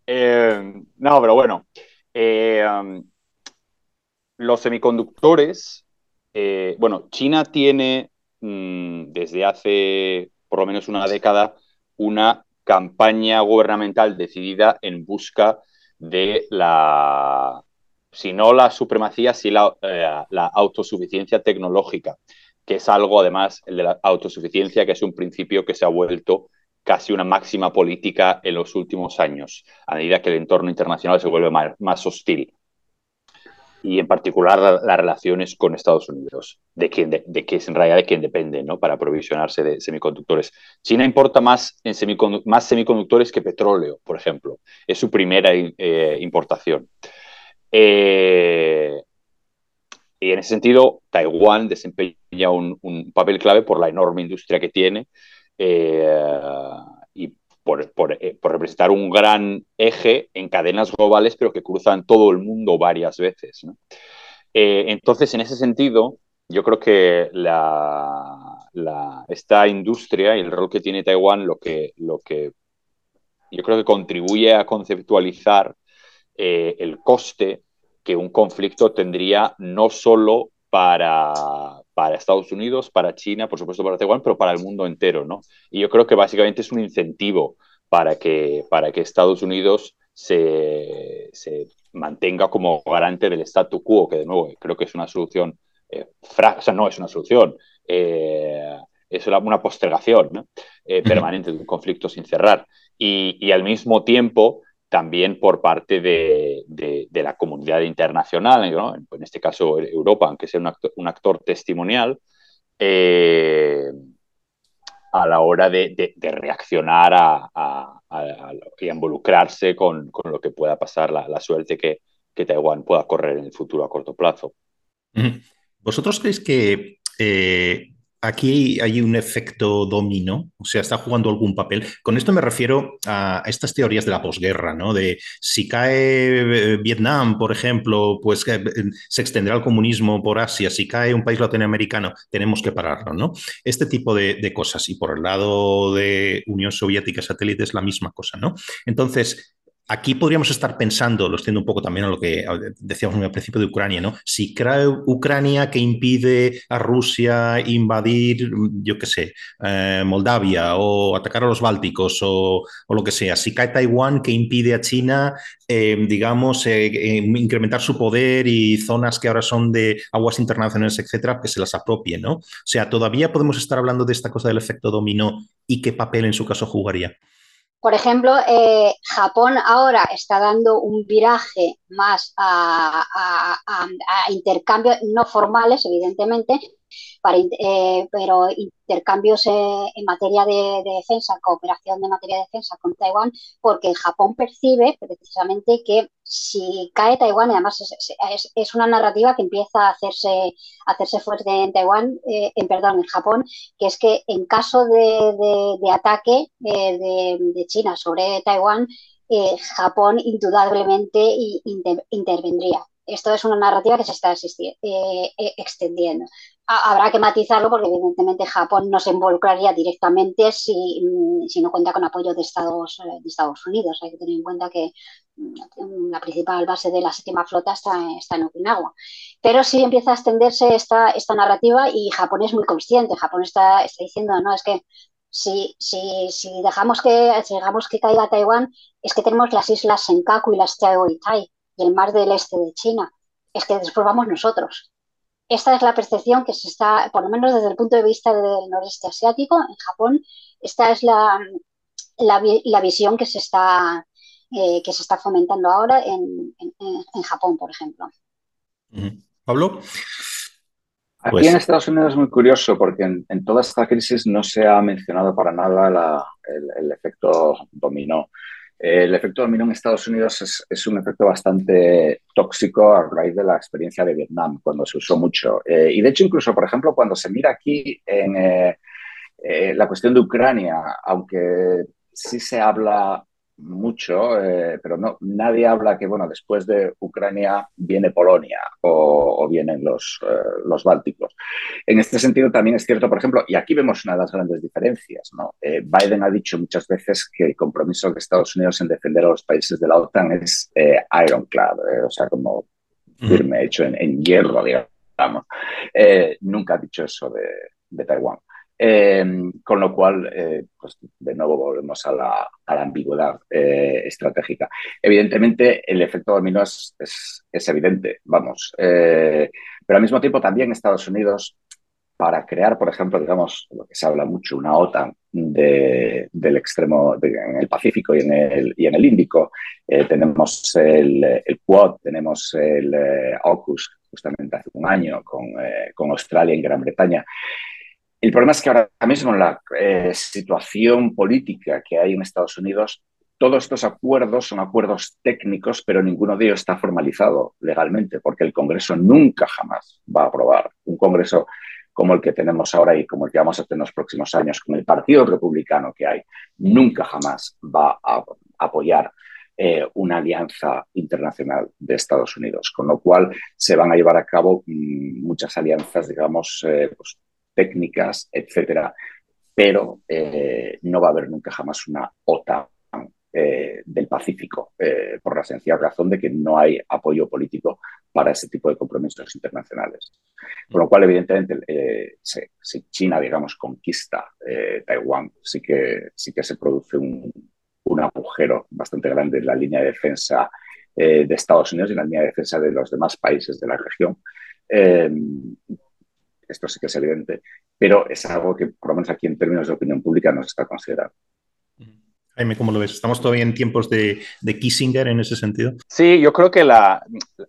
Eh, no, pero bueno. Eh, um, los semiconductores. Eh, bueno, China tiene mm, desde hace por lo menos una década una campaña gubernamental decidida en busca de la, si no la supremacía, la, eh, la autosuficiencia tecnológica, que es algo además, de la autosuficiencia, que es un principio que se ha vuelto casi una máxima política en los últimos años, a medida que el entorno internacional se vuelve más, hostil. Y en particular las relaciones con Estados Unidos, de, quien, de, que es en realidad de quien depende ¿no? para aprovisionarse de semiconductores. China importa más, en más semiconductores que petróleo, por ejemplo. Es su primera eh, importación. Eh, y en ese sentido, Taiwán desempeña un, un, papel clave por la enorme industria que tiene eh, eh, por, representar un gran eje en cadenas globales, pero que cruzan todo el mundo varias veces. Eh, entonces, en ese sentido, yo creo que esta industria y el rol que tiene Taiwán, lo que, lo que yo creo que contribuye a conceptualizar el coste que un conflicto tendría no solo para, para Estados Unidos, para China, por supuesto para Taiwán, pero para el mundo entero, ¿no? Y yo creo que básicamente es un incentivo para que, para que Estados Unidos se, se mantenga como garante del statu quo, que de nuevo creo que es una solución, eh, o sea, no es una solución, eh, es una postergación ¿no? eh, permanente de un conflicto sin cerrar. Y, y, al mismo tiempo también por parte de, la comunidad internacional, en este caso Europa, aunque sea un actor, testimonial, eh, a la hora de, reaccionar y involucrarse con, lo que pueda pasar, la, suerte que, Taiwán pueda correr en el futuro a corto plazo. ¿Vosotros creéis que eh, aquí hay un efecto dominó, o sea, está jugando algún papel. Con esto me refiero a estas teorías de la posguerra, ¿no? De si cae eh, Vietnam, por ejemplo, pues eh, se extenderá el comunismo por Asia, si cae un país latinoamericano, tenemos que pararlo, ¿no? Este tipo de, cosas. Y por el lado de Unión Soviética satélite es la misma cosa, ¿no? Entonces, Aquí podríamos estar pensando, lo extiendo un poco también a lo que decíamos el principio de Ucrania, ¿no? Si cae Ucrania que impide a Rusia invadir, yo qué sé, eh, Moldavia o atacar a los Bálticos o, lo que sea. Si cae Taiwán que impide a China, eh, digamos, eh, incrementar su poder y zonas que ahora son de aguas internacionales, etcétera, que se las apropie, ¿no? O sea, todavía podemos estar hablando de esta cosa del efecto dominó y qué papel en su caso jugaría. Por ejemplo, eh, Japón ahora está dando un viraje más a, intercambios no formales, evidentemente, eh, pero intercambios eh, en materia de, defensa, cooperación de materia de defensa con Taiwán, porque Japón percibe precisamente que si cae Taiwán, además es, una narrativa que empieza a hacerse, hacerse fuerte en Taiwán, eh, en perdón, en Japón, que es que en caso de, ataque de, China sobre Taiwán, Japón indudablemente intervendría. Esto es una narrativa que se está extendiendo habrá que matizarlo porque evidentemente Japón no se involucraría directamente si, mm, si no cuenta con apoyo de Estados, eh, de Estados Unidos. Hay que tener en cuenta que mm, la principal base de la séptima flota está, está en Okinawa. Pero sí empieza a extenderse esta, esta narrativa y Japón es muy consciente. Japón está, está diciendo, no, es que si, si, si, dejamos que, dejamos que caiga Taiwán, es que tenemos las islas Senkaku y las Chao y Tai y el mar del este de China. Es que después vamos nosotros esta es la percepción que se está, por lo menos desde el punto de vista del noreste asiático, en Japón, esta es la, la, visión que se está, eh, que se está fomentando ahora en, en, Japón, por ejemplo. Pablo. Aquí pues en Estados Unidos es muy curioso porque en, toda esta crisis no se ha mencionado para nada el, el, efecto dominó. El efecto dominó en Estados Unidos es, un efecto bastante tóxico a raíz de la experiencia de Vietnam, cuando se usó mucho. Eh, y de hecho, incluso, por ejemplo, cuando se mira aquí en eh, eh, la cuestión de Ucrania, aunque sí se habla mucho, eh, pero no, nadie habla que, bueno, después de Ucrania viene Polonia o, vienen los, eh, los bálticos. En este sentido también es cierto, por ejemplo, y aquí vemos una de las grandes diferencias, ¿no? Eh, Biden ha dicho muchas veces que el compromiso de Estados Unidos en defender a los países de la OTAN es ironclad, o sea, como firme, hecho en, hierro, digamos. nunca ha dicho eso de, de Taiwán. Em, con lo cual, eh, pues de nuevo volvemos a la, ambigüedad eh, estratégica. Evidentemente, el efecto dominó es, evidente, vamos, eh, pero al mismo tiempo también Estados Unidos, para crear, por ejemplo, digamos, lo que se habla mucho, una OTAN del extremo en el Pacífico y en el, Índico, tenemos el, Quad, tenemos el AUKUS, justamente hace un año, con, con Australia y Gran Bretaña. El problema es que ahora mismo en la eh, situación política que hay en Estados Unidos, todos estos acuerdos son acuerdos técnicos, pero ninguno de ellos está formalizado legalmente, porque el Congreso nunca jamás va a aprobar un Congreso como el que tenemos ahora y como el que vamos a tener en los próximos años, con el Partido Republicano que hay, nunca jamás va a apoyar eh, una alianza internacional de Estados Unidos, con lo cual se van a llevar a cabo mm, muchas alianzas, digamos, eh, pues, técnicas, etcétera, pero eh, no va a haber nunca jamás una OTAN eh, del Pacífico, eh, por la sencilla razón de que no hay apoyo político para ese tipo de compromisos internacionales. Con lo cual, evidentemente, si China, digamos, conquista Taiwán, sí que, sí que se produce un, un, agujero bastante grande en la línea de defensa de Estados Unidos y en la línea de defensa de los demás países de la región esto sí que es evidente, pero es algo que, por lo menos aquí en términos de opinión pública, no se está considerando. Jaime, ¿cómo lo ves? ¿Estamos todavía en tiempos de, Kissinger en ese sentido? Sí, yo creo que la,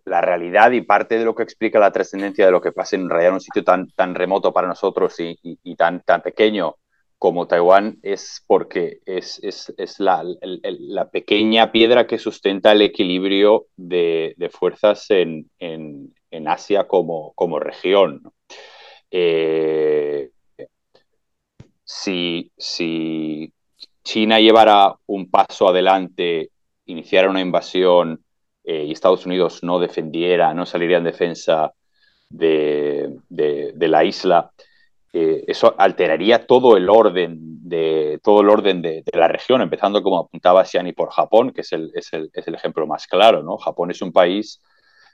realidad y parte de lo que explica la trascendencia de lo que pasa en realidad en un sitio tan, tan remoto para nosotros y, tan, tan pequeño como Taiwán es porque es, la, pequeña piedra que sustenta el equilibrio de, fuerzas en, Asia como, como región. Eh, si, China llevara un paso adelante, iniciara una invasión eh, y Estados Unidos no defendiera, no saliera en defensa de, la isla, eh, eso alteraría todo el orden de todo el orden de, la región, empezando como apuntaba Xiani por Japón, que es el, es el, es el ejemplo más claro. ¿no? Japón es un país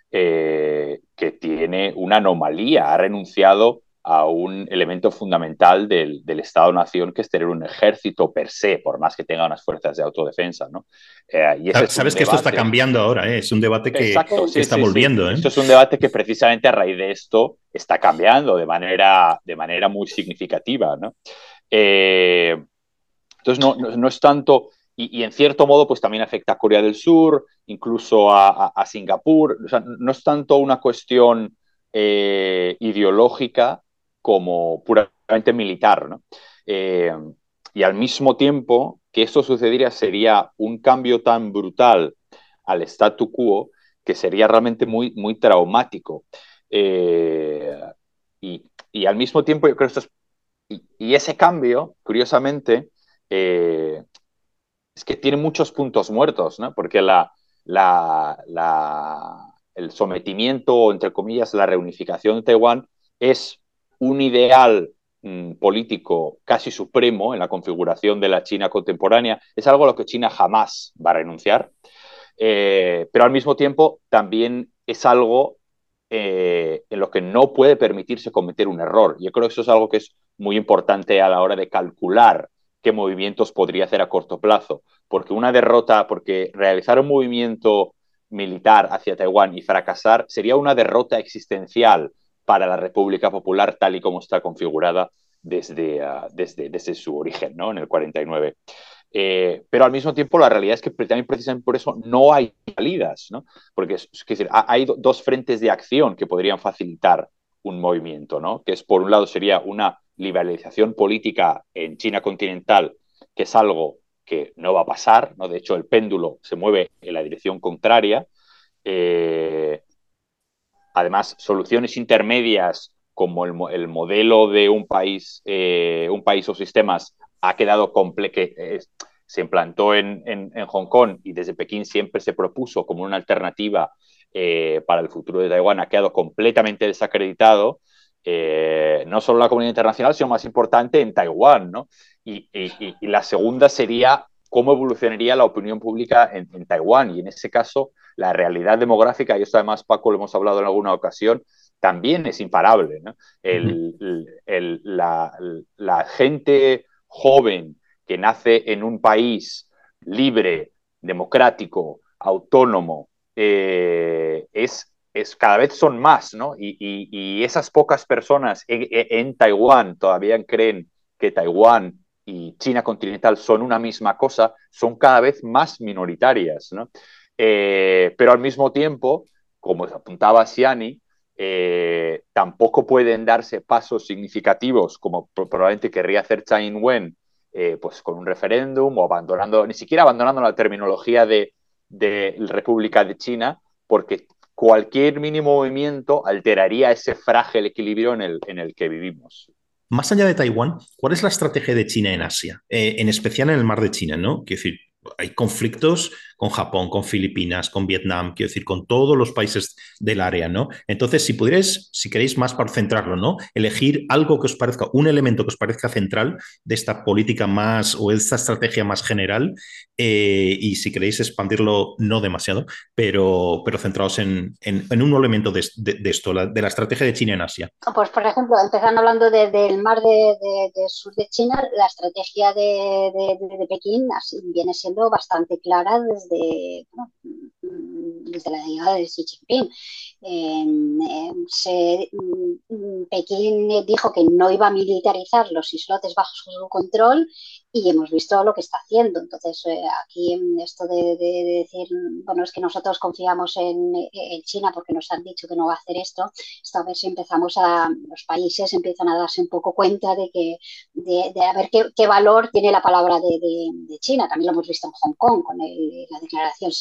que tiene una anomalía, ha renunciado a un elemento fundamental del, Estado-nación, que es tener un ejército per se, por más que tenga unas fuerzas de autodefensa. ¿no? Eh, Sabes que esto está cambiando ahora, ¿eh? es un debate que, está volviendo. ¿eh? Esto es un debate que precisamente a raíz de esto está cambiando de manera, de manera muy significativa. ¿no? entonces, no, no, es tanto... Y, en cierto modo, pues también afecta a Corea del Sur, incluso a, Singapur. O sea, no es tanto una cuestión ideológica, como puramente militar. ¿no? Eh, y al mismo tiempo que esto sucediera sería un cambio tan brutal al statu quo que sería realmente muy, muy traumático. Eh, y, al mismo tiempo, yo creo que es, y, ese cambio, curiosamente, eh, es que tiene muchos puntos muertos, ¿no? porque la, la, el sometimiento, entre comillas, la reunificación de Taiwán es un ideal mm, político casi supremo en la configuración de la China contemporánea, es algo a lo que China jamás va a renunciar, eh, pero al mismo tiempo también es algo eh, en lo que no puede permitirse cometer un error. Yo creo que eso es algo que es muy importante a la hora de calcular qué movimientos podría hacer a corto plazo, porque una derrota, porque realizar un movimiento militar hacia Taiwán y fracasar sería una derrota existencial para la República Popular tal y como está configurada desde, ah, desde, desde su origen, ¿no? en el 49. Eh, pero al mismo tiempo la realidad es que también precisamente por eso no hay salidas, ¿no? porque es, decir, hay dos frentes de acción que podrían facilitar un movimiento, ¿no? que es por un lado sería una liberalización política en China continental, que es algo que no va a pasar, ¿no? de hecho el péndulo se mueve en la dirección contraria, eh, además, soluciones intermedias como el, modelo de un país, eh, un país o sistemas ha quedado completo, se implantó en, Hong Kong y desde Pekín siempre se propuso como una alternativa eh, para el futuro de Taiwán, ha quedado completamente desacreditado, eh, no solo en la comunidad internacional, sino más importante en Taiwán. ¿no? Y, la segunda sería cómo evolucionaría la opinión pública en, en Taiwán. Y en ese caso, la realidad demográfica, y esto además Paco lo hemos hablado en alguna ocasión, también es imparable. la, gente joven que nace en un país libre, democrático, autónomo, eh, es, es, cada vez son más, ¿no? Y, esas pocas personas en, Taiwán todavía creen que Taiwán y China continental son una misma cosa, son cada vez más minoritarias, ¿no? Eh, pero al mismo tiempo, como apuntaba Siani, eh, tampoco pueden darse pasos significativos como probablemente querría hacer Tsai Ing-wen, eh, pues con un referéndum o abandonando, ni siquiera abandonando la terminología de, de República de China, porque cualquier mínimo movimiento alteraría ese frágil equilibrio en el, en el que vivimos. Más allá de Taiwán, ¿cuál es la estrategia de China en Asia? en especial en el mar de China, ¿no? Quiero decir, hay conflictos con Japón, con Filipinas, con Vietnam, quiero decir, con todos los países del área, ¿no? Entonces, si pudierais, si queréis más para centrarlo, ¿no? Elegir algo que os parezca, un elemento que os parezca central de esta política más o esta estrategia más general, eh, y si queréis expandirlo, no demasiado, pero, pero centrados en, un elemento de, esto, de la estrategia de China en Asia. Pues, por ejemplo, empezando hablando del mar de, sur de China, la estrategia de, Pekín viene siendo bastante clara desde desde la llegada de Xi Jinping. Pekín dijo que no iba a militarizar los islotes bajo su control y hemos visto lo que está haciendo. Entonces, eh, aquí esto de, decir, bueno, es que nosotros confiamos en, China porque nos han dicho que no va a hacer esto, esta vez empezamos a, los países empiezan a darse un poco cuenta de que, a ver qué, valor tiene la palabra de, China. También lo hemos visto en Hong Kong con la declaración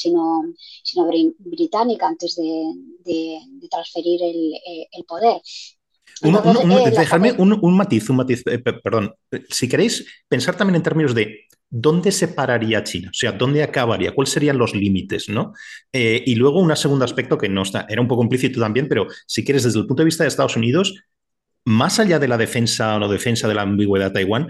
sino-británica antes de, transferir el poder. Eh, dejadme un, matiz, un matiz, eh, perdón. Si queréis pensar también en términos de dónde se pararía China, o sea, dónde acabaría, cuáles serían los límites, ¿no? Eh, y luego un segundo aspecto que no está, era un poco implícito también, pero si quieres, desde el punto de vista de Estados Unidos, más allá de la defensa o no defensa de la ambigüedad de Taiwán,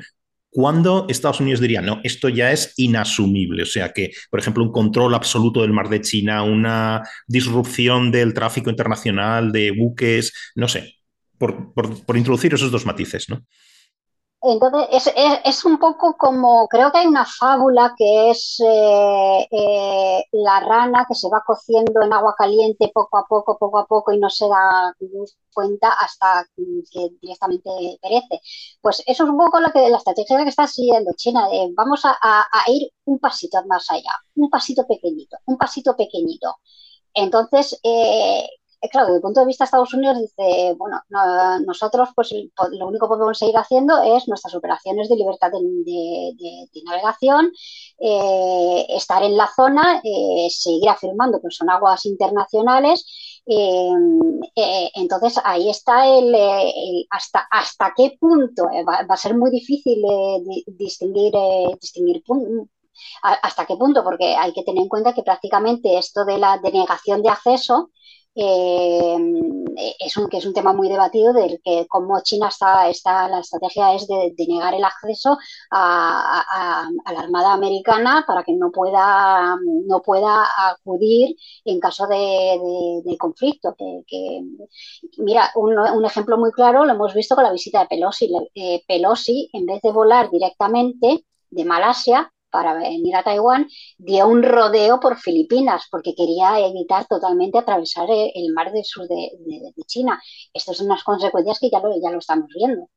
¿cuándo Estados Unidos diría, no, esto ya es inasumible? O sea, que, por ejemplo, un control absoluto del mar de China, una disrupción del tráfico internacional de buques, no sé, por, introducir esos dos matices, ¿no? Entonces, es, un poco como, creo que hay una fábula que es eh, eh, la rana que se va cociendo en agua caliente poco a poco, poco a poco y no se da cuenta hasta que directamente perece. Pues eso es un poco lo que, la estrategia que está siguiendo China, vamos a, ir un pasito más allá, un pasito pequeñito, un pasito pequeñito. Entonces, eh, claro, desde el punto de vista de Estados Unidos dice, bueno, nosotros pues lo único que podemos seguir haciendo es nuestras operaciones de libertad de, navegación, eh, estar en la zona, eh, seguir afirmando que son aguas internacionales. entonces ahí está el, hasta, hasta qué punto va, a ser muy difícil distinguir, distinguir hasta qué punto, porque hay que tener en cuenta que prácticamente esto de la denegación de acceso eh, es, un, que es un tema muy debatido del que como China está, está la estrategia es de, negar el acceso a, la Armada Americana para que no pueda, no pueda acudir en caso de, conflicto. Que, mira, un, ejemplo muy claro lo hemos visto con la visita de Pelosi. Eh, Pelosi, en vez de volar directamente de Malasia, para venir a Taiwán, dio un rodeo por Filipinas porque quería evitar totalmente atravesar el, mar del sur de, China. Estas son unas consecuencias que ya lo, ya lo estamos viendo.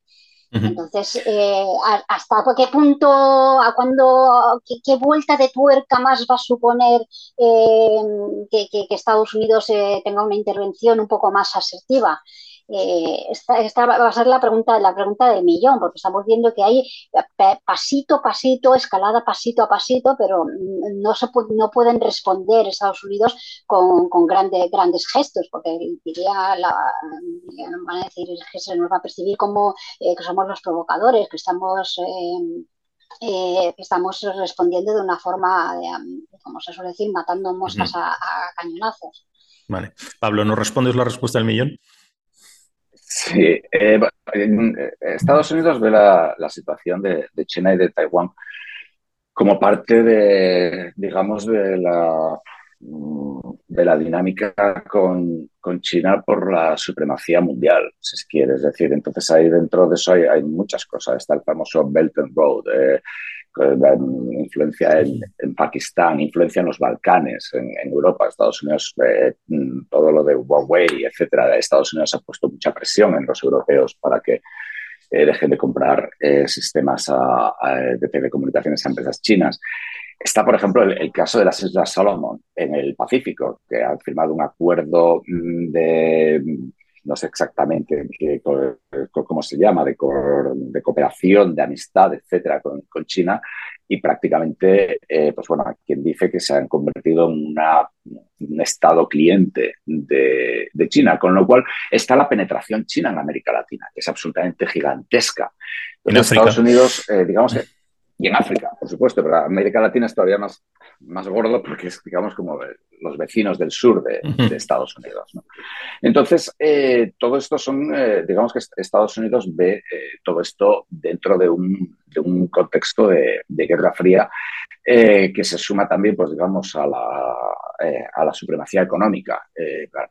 Entonces, eh, ¿hasta qué punto, a cuándo, qué, vuelta de tuerca más va a suponer eh, que, Estados Unidos eh, tenga una intervención un poco más asertiva? Eh, esta, va a ser la pregunta, la pregunta del millón, porque estamos viendo que hay pasito a pasito, escalada pasito a pasito, pero no, se, no pueden responder Estados Unidos con, grandes, grandes gestos, porque diría, la, van a decir que se nos va a percibir como eh, que somos los provocadores, que estamos... Eh, estamos respondiendo de una forma, como se suele decir, matando moscas a, a, cañonazos. Vale. Pablo, ¿nos respondes la respuesta del millón? Sí, eh, eh, Estados Unidos ve la, situación de, China y de Taiwán como parte de, digamos, de la, de la dinámica con, con, China por la supremacía mundial, si se quiere. Es decir, entonces ahí dentro de eso hay, hay muchas cosas. Está el famoso Belt and Road, eh, influencia en, Pakistán, influencia en los Balcanes, en, Europa, Estados Unidos, eh, todo lo de Huawei, etcétera. Estados Unidos ha puesto mucha presión en los europeos para que eh, dejen de comprar eh, sistemas de telecomunicaciones a empresas chinas. Está, por ejemplo, el, el, caso de las Islas Solomon en el Pacífico, que han firmado un acuerdo mm, de, no sé exactamente qué, cómo se llama, de, de, cooperación, de amistad, etcétera, con, con China, y prácticamente, eh, pues bueno, quien dice que se han convertido en una, un estado cliente de, de, China, con lo cual está la penetración china en América Latina, que es absolutamente gigantesca. En Estados Unidos, eh, digamos que y en África, por supuesto, pero América Latina es todavía más, más gordo porque es, digamos, como los vecinos del sur de, de Estados Unidos. ¿no? Entonces, eh, todo esto son, eh, digamos que Estados Unidos ve eh, todo esto dentro de un, de un contexto de, de, Guerra Fría que se suma también, pues digamos, a la, a la supremacía económica.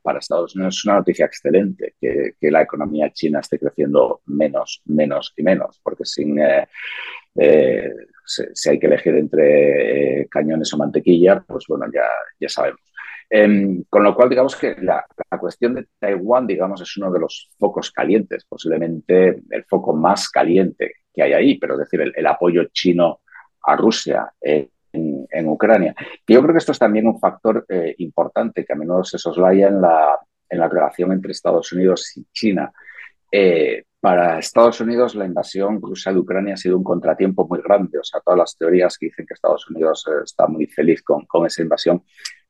para Estados Unidos es una noticia excelente que, que, la economía china esté creciendo menos, menos y menos, porque sin eh, si, hay que elegir entre eh, cañones o mantequilla, pues bueno, ya, ya sabemos. Eh, con lo cual, digamos que la, la, cuestión de Taiwán, digamos, es uno de los focos calientes, posiblemente el foco más caliente que hay ahí, pero es decir, el, apoyo chino a Rusia en, Ucrania. Y yo creo que esto es también un factor eh, importante que a menudo se soslaya en la, en la relación entre Estados Unidos y China. Para Estados Unidos, la invasión rusa de Ucrania ha sido un contratiempo muy grande. O sea, todas las teorías que dicen que Estados Unidos eh, está muy feliz con, con esa invasión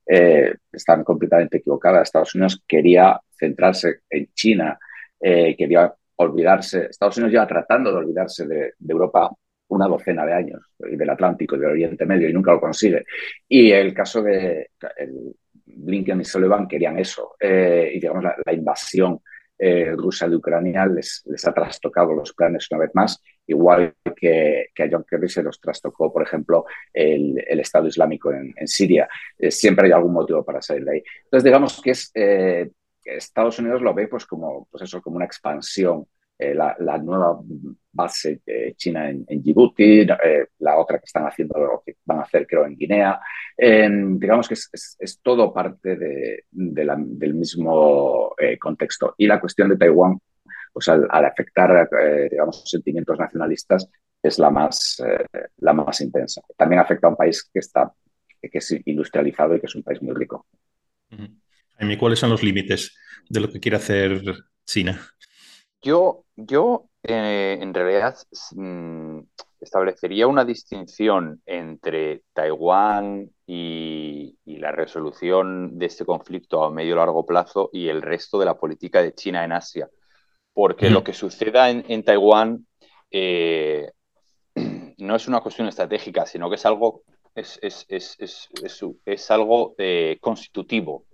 eh, están completamente equivocadas. Estados Unidos quería centrarse en China, eh, quería olvidarse. Estados Unidos lleva tratando de olvidarse de, Europa una docena de años, y del Atlántico y del Oriente Medio, y nunca lo consigue. Y el caso de el Blinken y Sullivan querían eso, y digamos la invasión eh, rusa de Ucrania les, les, ha trastocado los planes una vez más, igual que, que, a John Kerry se los trastocó, por ejemplo, el, el Estado Islámico en, en Siria. Eh, siempre hay algún motivo para salir de ahí. Entonces, digamos que eh, Estados Unidos lo ve pues, como, pues eso, como una expansión eh, la, la, nueva base eh, china en, en Djibouti, eh, la otra que están haciendo, lo que van a hacer creo en Guinea. digamos que es, es, es, todo parte de, de la, del mismo eh, contexto. Y la cuestión de Taiwán, pues al, al afectar, eh, digamos, sentimientos nacionalistas, es la más, eh, la más intensa. También afecta a un país que está que es industrializado y que es un país muy rico. Jaime, ¿cuáles son los límites de lo que quiere hacer China? Yo, yo eh, en realidad mmm, establecería una distinción entre Taiwán y, y, la resolución de este conflicto a medio largo plazo y el resto de la política de China en Asia. Porque mm. lo que suceda en, en Taiwán eh, no es una cuestión estratégica, sino que es algo, es, es, es, es algo eh, constitutivo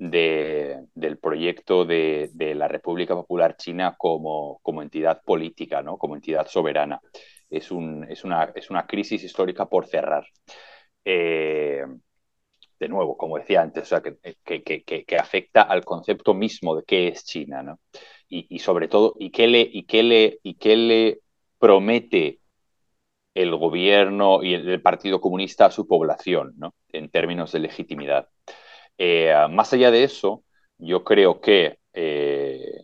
de, del proyecto de, la República Popular China como, entidad política, ¿no? como entidad soberana. Es, un, es, una, crisis histórica por cerrar. Eh, de nuevo, como decía antes, o sea, que, afecta al concepto mismo de qué es China, ¿no? Y, sobre todo, ¿y qué, le, y, qué le, ¿y qué le promete el gobierno y el, el Partido Comunista a su población, ¿no? En términos de legitimidad. Eh, más allá de eso, yo creo que eh,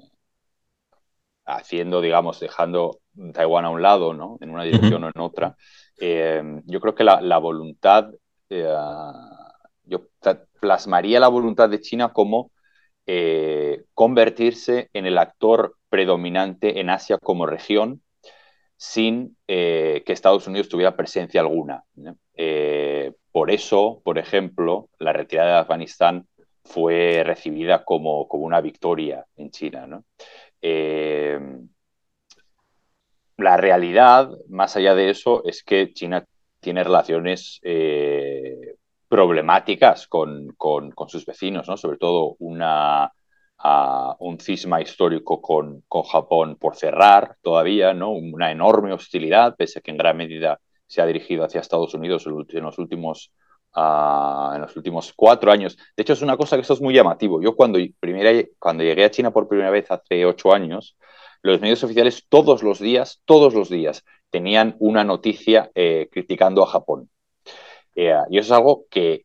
haciendo, digamos, dejando Taiwán a un lado, ¿no? En una dirección uh -huh. o en otra, eh, yo creo que la, la voluntad, eh, yo plasmaría la voluntad de China como convertirse en el actor predominante en Asia como región sin que Estados Unidos tuviera presencia alguna. ¿no? Eh, por eso, por ejemplo, la retirada de Afganistán fue recibida como, como una victoria en China. Eh, la realidad, más allá de eso, es que China tiene relaciones eh, problemáticas con, con, sus vecinos, ¿no? sobre todo una, un cisma histórico con, con, Japón por cerrar todavía, ¿no? una enorme hostilidad, pese a que en gran medida se ha dirigido hacia Estados Unidos en los últimos en los últimos cuatro años. De hecho, es una cosa que eso es muy llamativo. Yo cuando, primera, cuando llegué a China por primera vez hace ocho años, los medios oficiales todos los días, todos los días, tenían una noticia eh, criticando a Japón. Eh, y eso es algo que,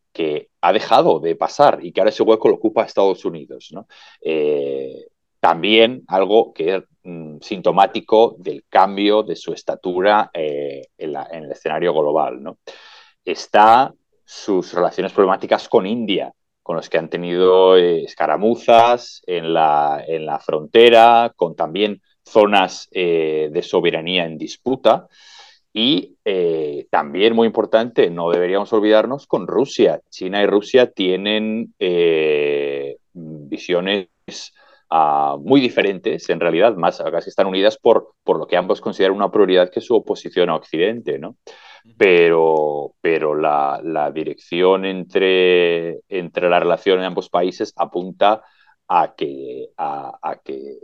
ha dejado de pasar y que ahora ese hueco lo ocupa Estados Unidos. Eh, también algo que mm, sintomático del cambio de su estatura en, el escenario global. Está sus relaciones problemáticas con India, con los que han tenido escaramuzas en la, en la frontera, con también zonas eh, de soberanía en disputa. Y eh, también muy importante, no deberíamos olvidarnos con Rusia. China y Rusia tienen eh, visiones muy diferentes, en realidad, más casi están unidas por, por lo que ambos consideran una prioridad que es su oposición a Occidente, ¿no? Pero, pero la, dirección entre, entre la relación en ambos países apunta a que, a que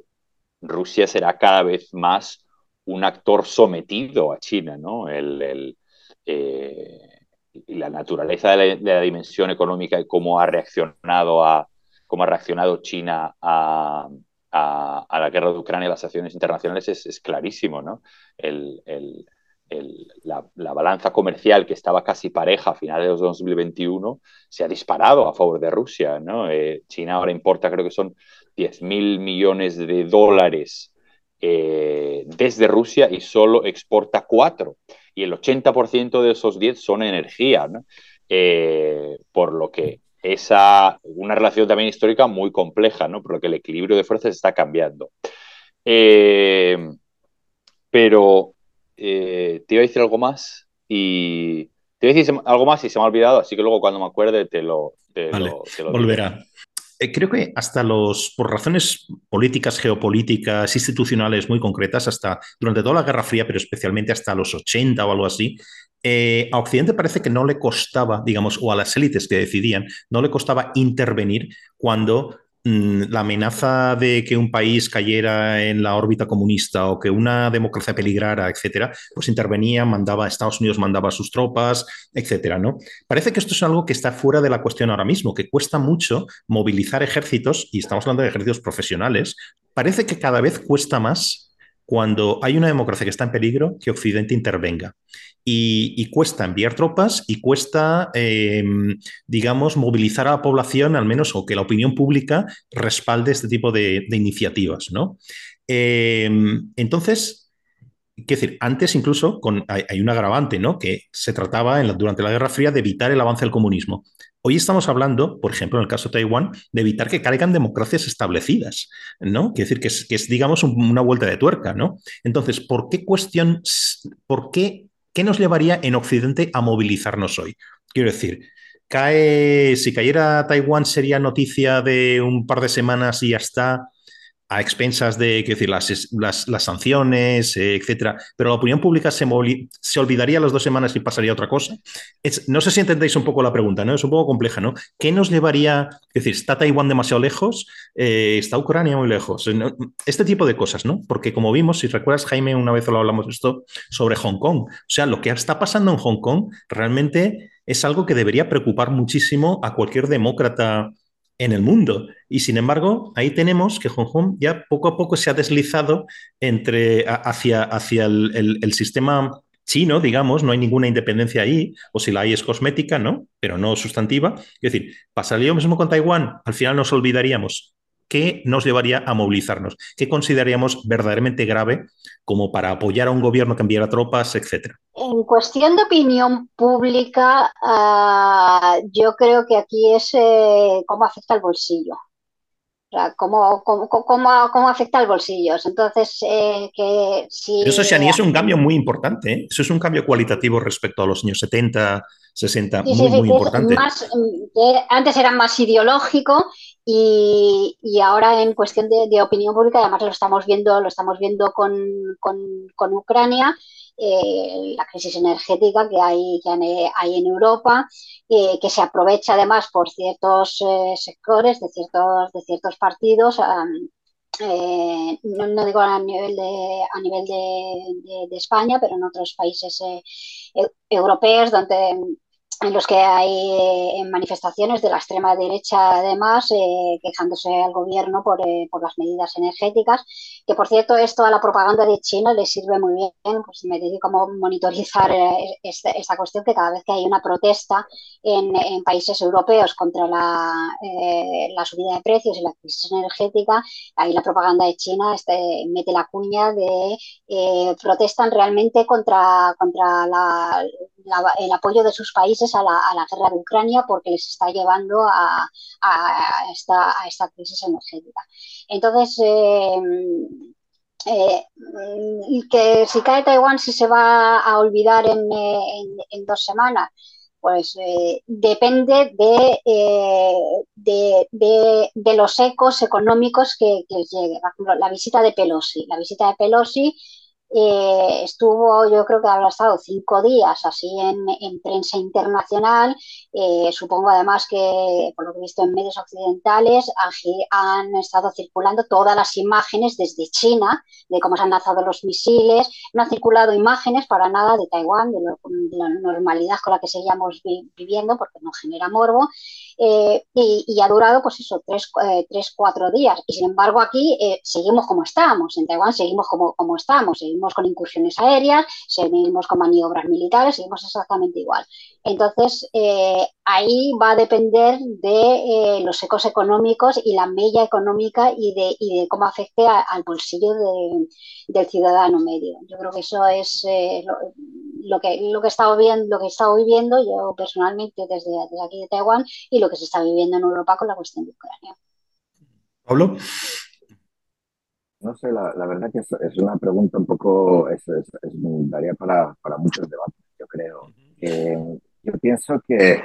Rusia será cada vez más un actor sometido a China, ¿no? El, eh, y la naturaleza de la, dimensión económica y cómo ha reaccionado a cómo ha reaccionado China a, la guerra de Ucrania y las acciones internacionales es, clarísimo, ¿no? la, balanza comercial que estaba casi pareja a finales de 2021 se ha disparado a favor de Rusia, ¿no? Eh, China ahora importa, creo que son 10 mil millones de dólares eh, desde Rusia y solo exporta 4. Y el 80% de esos 10 son energía, eh, por lo que esa una relación también histórica muy compleja, ¿no? Por lo que el equilibrio de fuerzas está cambiando. Eh, pero te iba a decir algo más y te iba a decir algo más y se me ha olvidado, así que luego cuando me acuerde te lo, te lo, volverá. Eh, creo que hasta los, por razones políticas, geopolíticas, institucionales muy concretas, hasta durante toda la Guerra Fría, pero especialmente hasta los 80 o algo así, eh, a Occidente parece que no le costaba, digamos, o a las élites que decidían, no le costaba intervenir cuando la amenaza de que un país cayera en la órbita comunista o que una democracia peligrara, etcétera, pues intervenía, mandaba Estados Unidos, mandaba sus tropas, etcétera, ¿no? Parece que esto es algo que está fuera de la cuestión ahora mismo, que cuesta mucho movilizar ejércitos, y estamos hablando de ejércitos profesionales, parece que cada vez cuesta más cuando hay una democracia que está en peligro, que Occidente intervenga. Y, cuesta enviar tropas y cuesta, em, digamos, movilizar a la población, al menos, o que la opinión pública respalde este tipo de, iniciativas, ¿no? Em, entonces, quiero decir, antes incluso con, hay, un agravante, ¿no? Que se trataba durante la Guerra Fría de evitar el avance del comunismo. Hoy estamos hablando, por ejemplo, en el caso de Taiwán, de evitar que caigan democracias establecidas, ¿no? Quiere decir que es, que es digamos, una vuelta de tuerca, ¿no? Entonces, ¿por qué cuestión, por qué, qué nos llevaría en Occidente a movilizarnos hoy? Quiero decir, cae, si cayera Taiwán sería noticia de un par de semanas y ya está a expensas de decir, las, las, sanciones, eh, etcétera, pero la opinión pública se, se olvidaría las dos semanas y pasaría otra cosa. no sé si entendéis un poco la pregunta, ¿no? Es un poco compleja, ¿no? ¿Qué nos llevaría, es decir, está Taiwán demasiado lejos, eh, está Ucrania muy lejos, este tipo de cosas, ¿no? Porque como vimos, si recuerdas, Jaime, una vez lo hablamos esto sobre Hong Kong, o sea, lo que está pasando en Hong Kong realmente es algo que debería preocupar muchísimo a cualquier demócrata en el mundo. Y sin embargo, ahí tenemos que Hong Kong ya poco a poco se ha deslizado entre, hacia, hacia el, sistema chino, digamos, no hay ninguna independencia ahí, o si la hay es cosmética, ¿no? Pero no sustantiva. Es decir, pasaría lo mismo con Taiwán, al final nos olvidaríamos. ¿Qué nos llevaría a movilizarnos? ¿Qué consideraríamos verdaderamente grave como para apoyar a un gobierno que enviara tropas, etcétera? En cuestión de opinión pública, ah, yo creo que aquí es eh, cómo afecta el bolsillo. O sea, cómo, cómo, afecta el bolsillo. Entonces, eh, que si... eso, Shani, es un cambio muy importante. ¿eh? Eso es un cambio cualitativo respecto a los años 70, 60, muy, muy importante. antes era más ideológico y, ahora en cuestión de, opinión pública, además lo estamos viendo, lo estamos viendo con, con, Ucrania, eh, la crisis energética que hay, que hay en Europa, eh, que se aprovecha además por ciertos eh, sectores de ciertos, de ciertos partidos. no, digo a nivel de a nivel de, España, pero en otros países europeos donde en los que hay eh, manifestaciones de la extrema derecha, además, eh, quejándose al gobierno por, eh, por, las medidas energéticas. Que, por cierto, esto a la propaganda de China le sirve muy bien. Pues me dedico a monitorizar esta, esta, cuestión, que cada vez que hay una protesta en, en países europeos contra la, la, subida de precios y la crisis energética, ahí la propaganda de China este, mete la cuña de protestan realmente contra, contra la, la, el apoyo de sus países a la, guerra de Ucrania porque les está llevando a, esta, crisis energética. Entonces, eh, eh, que si cae Taiwán, si se va a olvidar en, dos semanas, pues eh, depende de, de, los ecos económicos que, que llegue. Por ejemplo, la visita de Pelosi. La visita de Pelosi eh, estuvo, yo creo que habrá estado cinco días así en, prensa internacional. Eh, supongo además que, por lo que he visto en medios occidentales, han estado circulando todas las imágenes desde China de cómo se han lanzado los misiles. No han circulado imágenes para nada de Taiwán, de, la normalidad con la que seguíamos viviendo, porque no genera morbo. Eh, y, ha durado, pues eso, tres, tres, cuatro días. Y sin embargo, aquí seguimos como estamos. En Taiwán seguimos como, como seguimos con incursiones aéreas, seguimos con maniobras militares, seguimos exactamente igual. Entonces, eh, ahí va a depender de eh, los ecos económicos y la mella económica y de, cómo afecte al bolsillo del ciudadano medio. Yo creo que eso es eh, lo, que, lo, que he estado viendo, lo que he viviendo yo personalmente desde, desde aquí de Taiwán y lo que se está viviendo en Europa con la cuestión de Ucrania. Pablo. No sé, la, verdad que es, una pregunta un poco, es, daría para, muchos debates, yo creo. yo pienso que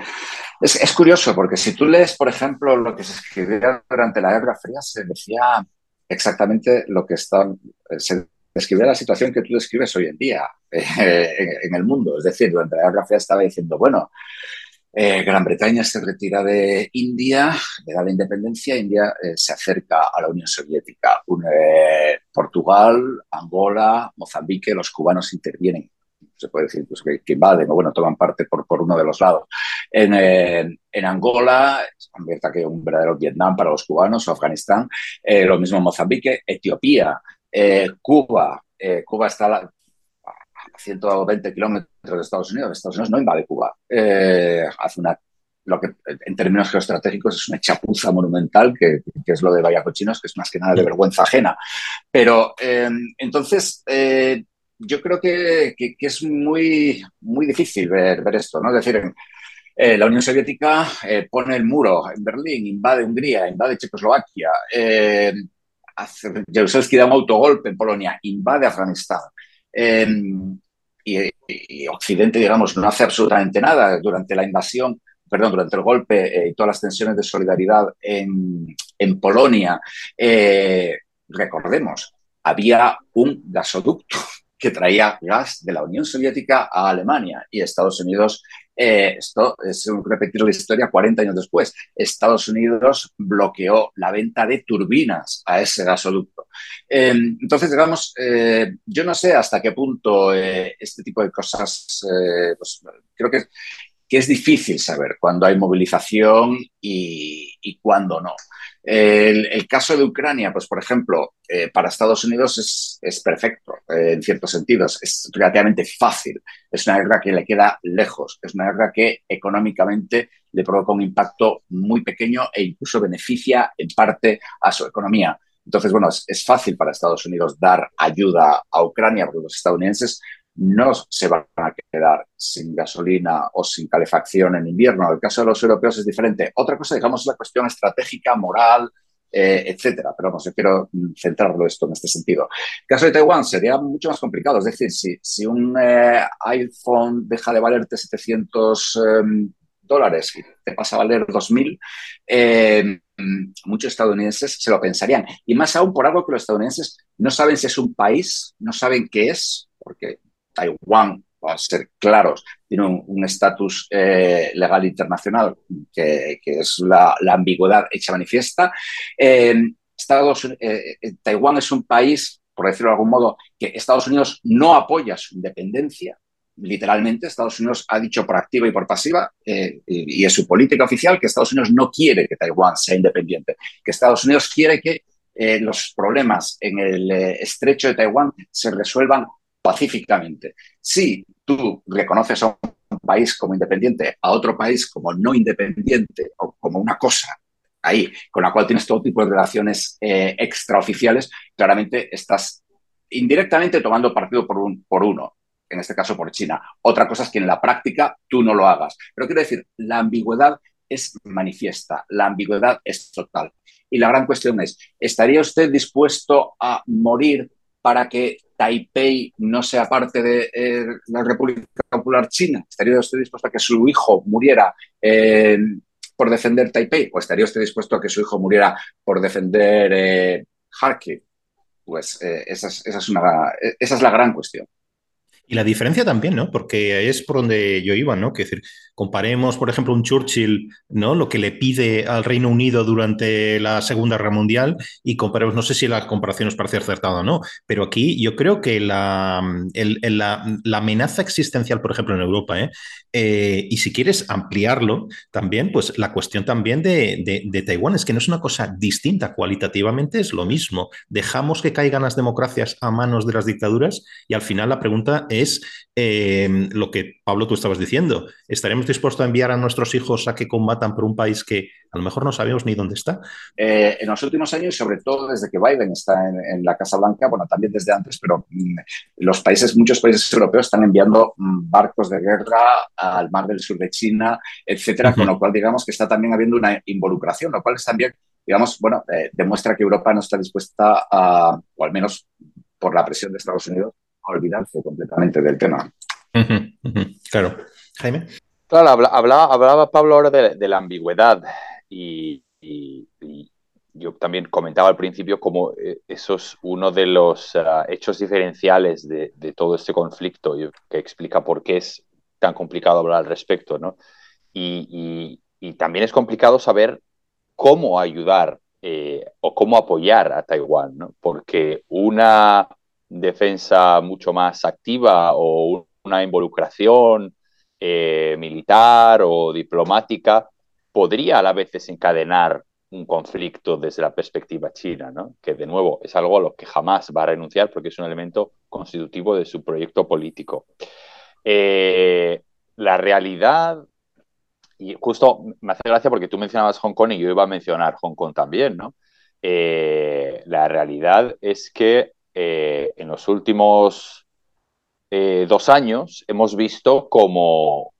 es, curioso, porque si tú lees, por ejemplo, lo que se escribía durante la Guerra Fría, se decía exactamente lo que está, se describía la situación que tú describes hoy en día eh, en, el mundo. Es decir, durante la Guerra Fría estaba diciendo, bueno, eh, Gran Bretaña se retira de India, le da la independencia, India eh, se acerca a la Unión Soviética. Eh, Portugal, Angola, Mozambique, los cubanos intervienen. Se puede decir pues, que, invaden o bueno, toman parte por, por uno de los lados. En, en Angola se convierte que un verdadero Vietnam para los cubanos, o Afganistán, lo mismo Mozambique, Etiopía, Cuba. Cuba está a 120 kilómetros de Estados Unidos. Estados Unidos no invade Cuba. Eh, hace una, lo que en términos geoestratégicos es una chapuza monumental, que, es lo de Vallacochinos, que es más que nada de vergüenza ajena. Pero eh, entonces, eh, yo creo que, es muy, muy difícil ver, ver esto, ¿no? Es decir, la Unión Soviética pone el muro en Berlín, invade Hungría, invade Checoslovaquia, eh, da un autogolpe en Polonia, invade Afganistán. Y, Occidente, digamos, no hace absolutamente nada durante la invasión, perdón, durante el golpe eh, y todas las tensiones de solidaridad en, en Polonia. Eh, recordemos, había un gasoducto que traía gas de la Unión Soviética a Alemania y Estados Unidos, eh, esto es repetir la historia 40 años después, Estados Unidos bloqueó la venta de turbinas a ese gasoducto. Em, entonces, digamos, eh, yo no sé hasta qué punto eh, este tipo de cosas, pues, creo que, que, es difícil saber cuándo hay movilización y, y cuándo no. El, caso de Ucrania, pues por ejemplo, eh, para Estados Unidos es, perfecto eh, en ciertos sentidos, es relativamente fácil, es una guerra que le queda lejos, es una guerra que económicamente le provoca un impacto muy pequeño e incluso beneficia en parte a su economía. Entonces, bueno, es fácil para Estados Unidos dar ayuda a Ucrania, porque los estadounidenses no se van a quedar sin gasolina o sin calefacción en invierno. El caso de los europeos es diferente. Otra cosa, digamos, es la cuestión estratégica, moral, eh, etcétera. Pero vamos, yo quiero centrarlo esto en este sentido. El caso de Taiwán sería mucho más complicado. Es decir, si, si un eh, iPhone deja de valerte 700 em, dólares y te pasa a valer 2.000, em, muchos estadounidenses se lo pensarían. Y más aún por algo que los estadounidenses no saben si es un país, no saben qué es, porque Taiwán, para ser claros, tiene un estatus eh, legal internacional que, es la, ambigüedad hecha manifiesta. Estados, eh, Taiwán es un país, por decirlo de algún modo, que Estados Unidos no apoya su independencia. literalmente Estados Unidos ha dicho por activa y por pasiva, eh, y, es su política oficial, que Estados Unidos no quiere que Taiwán sea independiente, que Estados Unidos quiere que los problemas en el estrecho de Taiwán se resuelvan pacíficamente. Si tú reconoces a un país como independiente, a otro país como no independiente o como una cosa ahí, con la cual tienes todo tipo de relaciones extraoficiales, claramente estás indirectamente tomando partido por uno en este caso por China. Otra cosa es que en la práctica tú no lo hagas. Pero quiero decir, la ambigüedad es manifiesta, la ambigüedad es total. Y la gran cuestión es, ¿estaría usted dispuesto a morir para que Taipei no sea parte de eh, la República Popular China? ¿Estaría usted dispuesto a que su hijo muriera eh, por defender Taipei? ¿O estaría usted dispuesto a que su hijo muriera por defender eh? Pues esa es, una, esa es la gran cuestión. Y la diferencia también, ¿no? Porque es por donde yo iba, ¿no? Que decir, comparemos, por ejemplo, un Churchill, ¿no? Lo que le pide al Reino Unido durante la Segunda Guerra Mundial y comparemos, no sé si la comparación os parece acertada o no, pero aquí yo creo que la, la, amenaza existencial, por ejemplo, en Europa, ¿eh? Eh, y si quieres ampliarlo también, pues la cuestión también de, de Taiwán es que no es una cosa distinta, cualitativamente es lo mismo. Dejamos que caigan las democracias a manos de las dictaduras y al final la pregunta es eh, lo que Pablo tú estabas diciendo. ¿Estaremos dispuestos a enviar a nuestros hijos a que combatan por un país que a lo mejor no sabemos ni dónde está? Eh, en los últimos años, sobre todo desde que Biden está en, la Casa Blanca, bueno, también desde antes, pero mm, los países, muchos países europeos están enviando mm, barcos de guerra al mar del sur de China, etcétera, con lo cual digamos que está también habiendo una involucración, lo cual es también, digamos, bueno, eh, demuestra que Europa no está dispuesta a, o al menos por la presión de Estados Unidos, olvidarse completamente del tema. Claro. Jaime. Claro, hablaba, hablaba Pablo ahora de, la ambigüedad y, yo también comentaba al principio cómo eh, eso es uno de los ah, hechos diferenciales de, todo este conflicto que explica por qué es tan complicado hablar al respecto, ¿no? Y, también es complicado saber cómo ayudar eh, o cómo apoyar a Taiwán, ¿no? Porque una defensa mucho más activa o una involucración eh, militar o diplomática podría a la vez desencadenar un conflicto desde la perspectiva china, ¿no? que de nuevo es algo a lo que jamás va a renunciar porque es un elemento constitutivo de su proyecto político. Eh, la realidad, y justo me hace gracia porque tú mencionabas Hong Kong y yo iba a mencionar Hong Kong también, ¿no? Eh, la realidad es que eh, en los últimos eh, dos años hemos visto como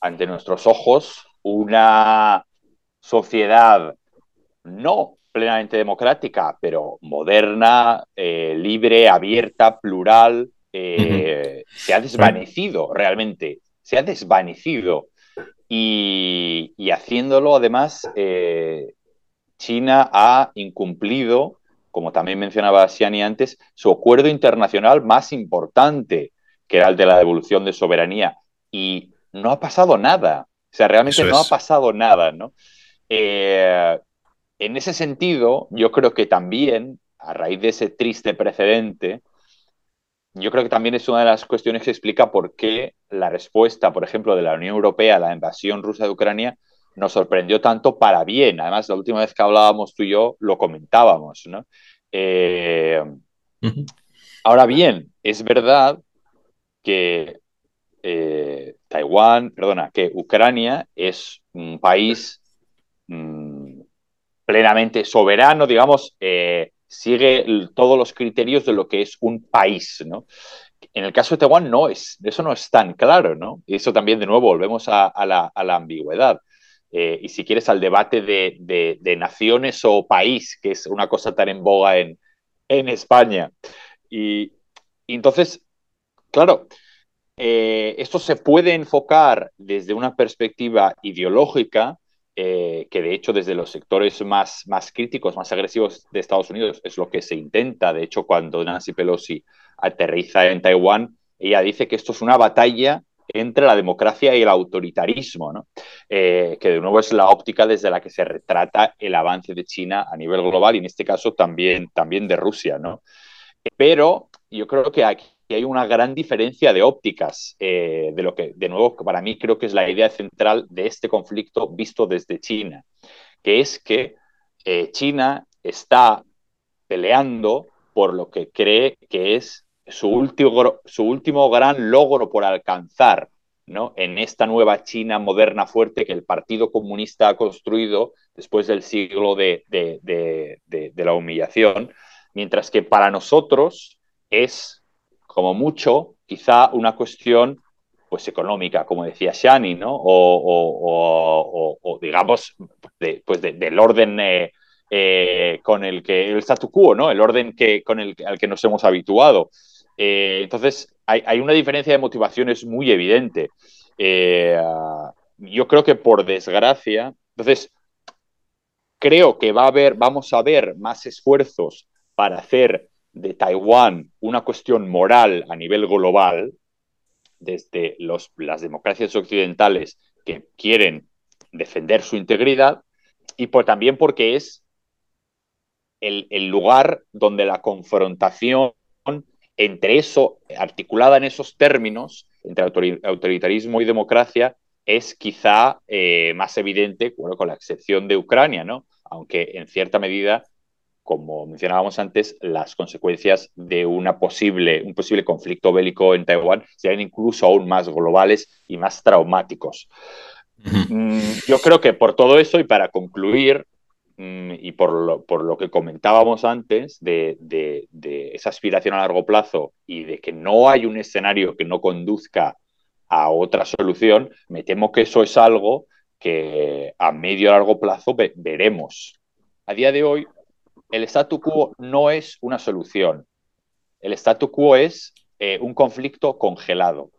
ante nuestros ojos una sociedad no plenamente democrática, pero moderna, eh, libre, abierta, plural, se ha desvanecido realmente, se ha desvanecido. Y, y haciéndolo, además, China ha incumplido como también mencionaba Siani antes, su acuerdo internacional más importante, que era el de la devolución de soberanía. Y no ha pasado nada. O sea, realmente no ha pasado nada, ¿no? Eh, en ese sentido, yo creo que también, a raíz de ese triste precedente, yo creo que también es una de las cuestiones que explica por qué la respuesta, por ejemplo, de la Unión Europea a la invasión rusa de Ucrania nos sorprendió tanto para bien. Además, la última vez que hablábamos tú y yo lo comentábamos, ¿no? Eh, ahora bien, es verdad que eh, Taiwán, perdona, que Ucrania es un país mm, plenamente soberano, digamos, eh, sigue todos los criterios de lo que es un país, ¿no? En el caso de Taiwán no es, eso no es tan claro, ¿no? Y eso también, de nuevo, volvemos a la ambigüedad. Eh, y si quieres al debate de, naciones o país, que es una cosa tan en boga en, España. Y, entonces, claro, eh, esto se puede enfocar desde una perspectiva ideológica, eh, que de hecho desde los sectores más, más críticos, más agresivos de Estados Unidos es lo que se intenta. De hecho, cuando Nancy Pelosi aterriza en Taiwán, ella dice que esto es una batalla entre la democracia y el autoritarismo, ¿no? Eh, que de nuevo es la óptica desde la que se retrata el avance de China a nivel global y en este caso también, también de Rusia. ¿no? Pero yo creo que aquí hay una gran diferencia de ópticas de lo que, de nuevo, para mí creo que es la idea central de este conflicto visto desde China, que es que China está peleando por lo que cree que es su último, su último gran logro por alcanzar ¿no? en esta nueva China moderna fuerte que el Partido Comunista ha construido después del siglo de, la humillación, mientras que para nosotros es, como mucho, quizá una cuestión pues económica, como decía Shani, ¿no? o, digamos, pues del orden eh, eh, con el que el statu quo, ¿no? El orden que, con el, al que nos hemos habituado. Eh, entonces, hay, una diferencia de motivaciones muy evidente. Eh, yo creo que por desgracia, entonces, creo que va a vamos a ver más esfuerzos para hacer de Taiwán una cuestión moral a nivel global, desde los, las democracias occidentales que quieren defender su integridad, y por, también porque es el, lugar donde la confrontación entre eso, articulada en esos términos, entre autoritarismo y democracia, es quizá eh, más evidente, bueno, con la excepción de Ucrania, ¿no? Aunque en cierta medida, como mencionábamos antes, las consecuencias de una posible, un posible conflicto bélico en Taiwán serían incluso aún más globales y más traumáticos. Mm, yo creo que por todo eso y para concluir, y por lo, que comentábamos antes de, esa aspiración a largo plazo y de que no hay un escenario que no conduzca a otra solución, me temo que eso es algo que a medio y largo plazo veremos. A día de hoy, el statu quo no es una solución. El statu quo es eh, un conflicto congelado.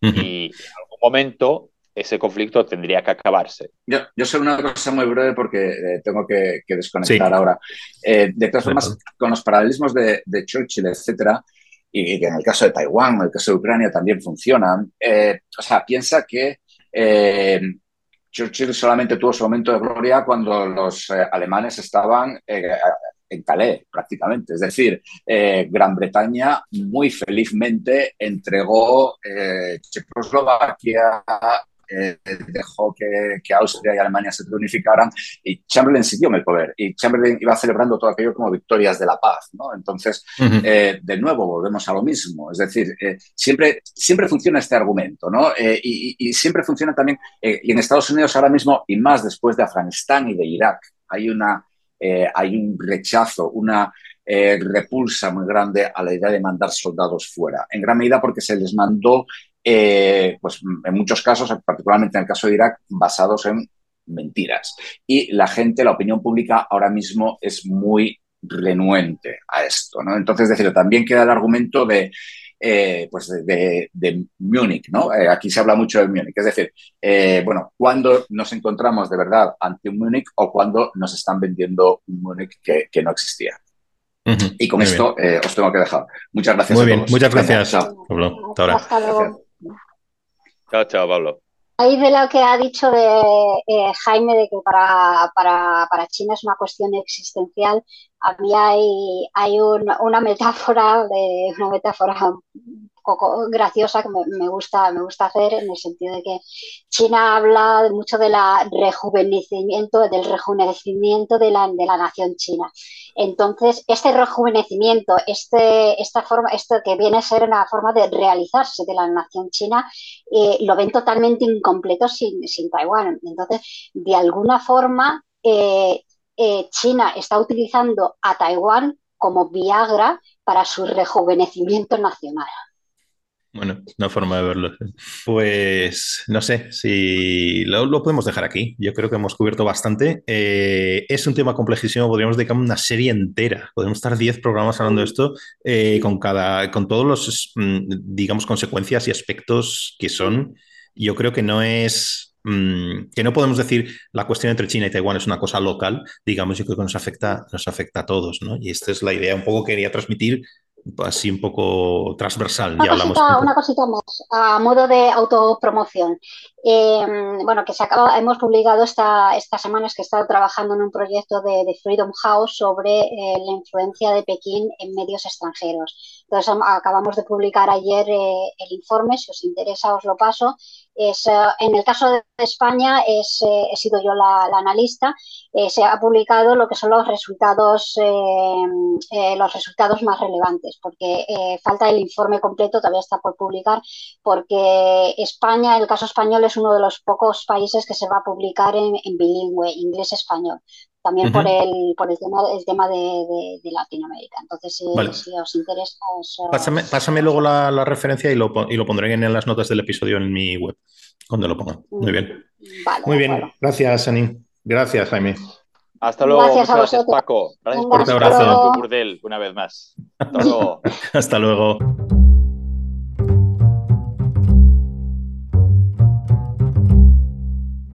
Y en algún momento ese conflicto tendría que acabarse. Yo, yo sé una cosa muy breve porque eh, tengo que, desconectar ahora. Eh, de todas formas, con los paralelismos de, Churchill, etcétera, y que en el caso de Taiwán, en el caso de Ucrania también funcionan, eh, o sea, piensa que Churchill solamente tuvo su momento de gloria cuando los alemanes estaban en Calais, prácticamente. Es decir, Gran Bretaña muy felizmente entregó Checoslovaquia, eh, dejó que, Austria y Alemania se reunificaran y Chamberlain siguió en el poder y Chamberlain iba celebrando todo aquello como victorias de la paz. ¿no? Entonces, eh, de nuevo, volvemos a lo mismo. Es decir, eh, siempre, siempre funciona este argumento ¿no? Y, siempre funciona también, y en Estados Unidos ahora mismo, y más después de Afganistán y de Irak, hay, una, hay un rechazo, una... repulsa muy grande a la idea de mandar soldados fuera, en gran medida porque se les mandó eh, pues en muchos casos, particularmente en el caso de Irak, basados en mentiras. Y la gente, la opinión pública ahora mismo es muy renuente a esto, ¿no? Entonces, decir, también queda el argumento de, eh, pues de, Múnich, ¿no? Eh, aquí se habla mucho de Múnich, es decir, bueno, cuando nos encontramos de verdad ante un Múnich o cuando nos están vendiendo un Múnich que, que no existía. Y con esto os tengo que dejar. Muchas gracias. Muy bien, muchas gracias. Hasta ahora. Chao, chao, Pablo. Ahí de lo que ha dicho de eh, Jaime de que para, para, China es una cuestión existencial, a mí hay, hay una metáfora de una metáfora graciosa que me, gusta, me gusta hacer en el sentido de que China habla mucho de la rejuvenecimiento, del rejuvenecimiento de la, de la nación china. Entonces, este rejuvenecimiento, este, esta forma, esto que viene a ser una forma de realizarse de la nación china, eh, lo ven totalmente incompleto sin, sin, Taiwán. Entonces, de alguna forma, eh, eh, China está utilizando a Taiwán como Viagra para su rejuvenecimiento nacional. Bueno, una forma de verlo. Pues no sé si lo, podemos dejar aquí. Yo creo que hemos cubierto bastante. Eh, es un tema complejísimo. Podríamos dedicar una serie entera. Podemos estar 10 programas hablando de esto eh, con cada, con todos los, mm, digamos, consecuencias y aspectos que son. Yo creo que no es mm, que no podemos decir la cuestión entre China y Taiwán es una cosa local, digamos, yo creo que nos afecta, nos afecta a todos, ¿no? Y esta es la idea un poco que quería transmitir así un poco transversal. Una, cosita, una cosita más, a modo de autopromoción. Em, bueno, que se acaba, hemos publicado esta, estas semanas que he estado trabajando en un proyecto de, Freedom House sobre eh, la influencia de Pekín en medios extranjeros. Entonces acabamos de publicar ayer el informe, si os interesa os lo paso. Es, en el caso de España es, he sido yo la, analista, se ha publicado lo que son los resultados, los resultados más relevantes, porque falta el informe completo, todavía está por publicar, porque España, el caso español es uno de los pocos países que se va a publicar en, bilingüe, inglés-español también por, el, por el tema, el tema de, Latinoamérica. Entonces, si, os interesa... pásame, luego la, referencia y lo, y lo pondré en las notas del episodio en mi web, cuando lo ponga. Muy bien. Muy bien. Gracias, Ani. Gracias, Jaime. Hasta luego. Gracias, a gracias Paco. Gracias por tu abrazo. Tu burdel, una vez más. Hasta luego. Hasta luego.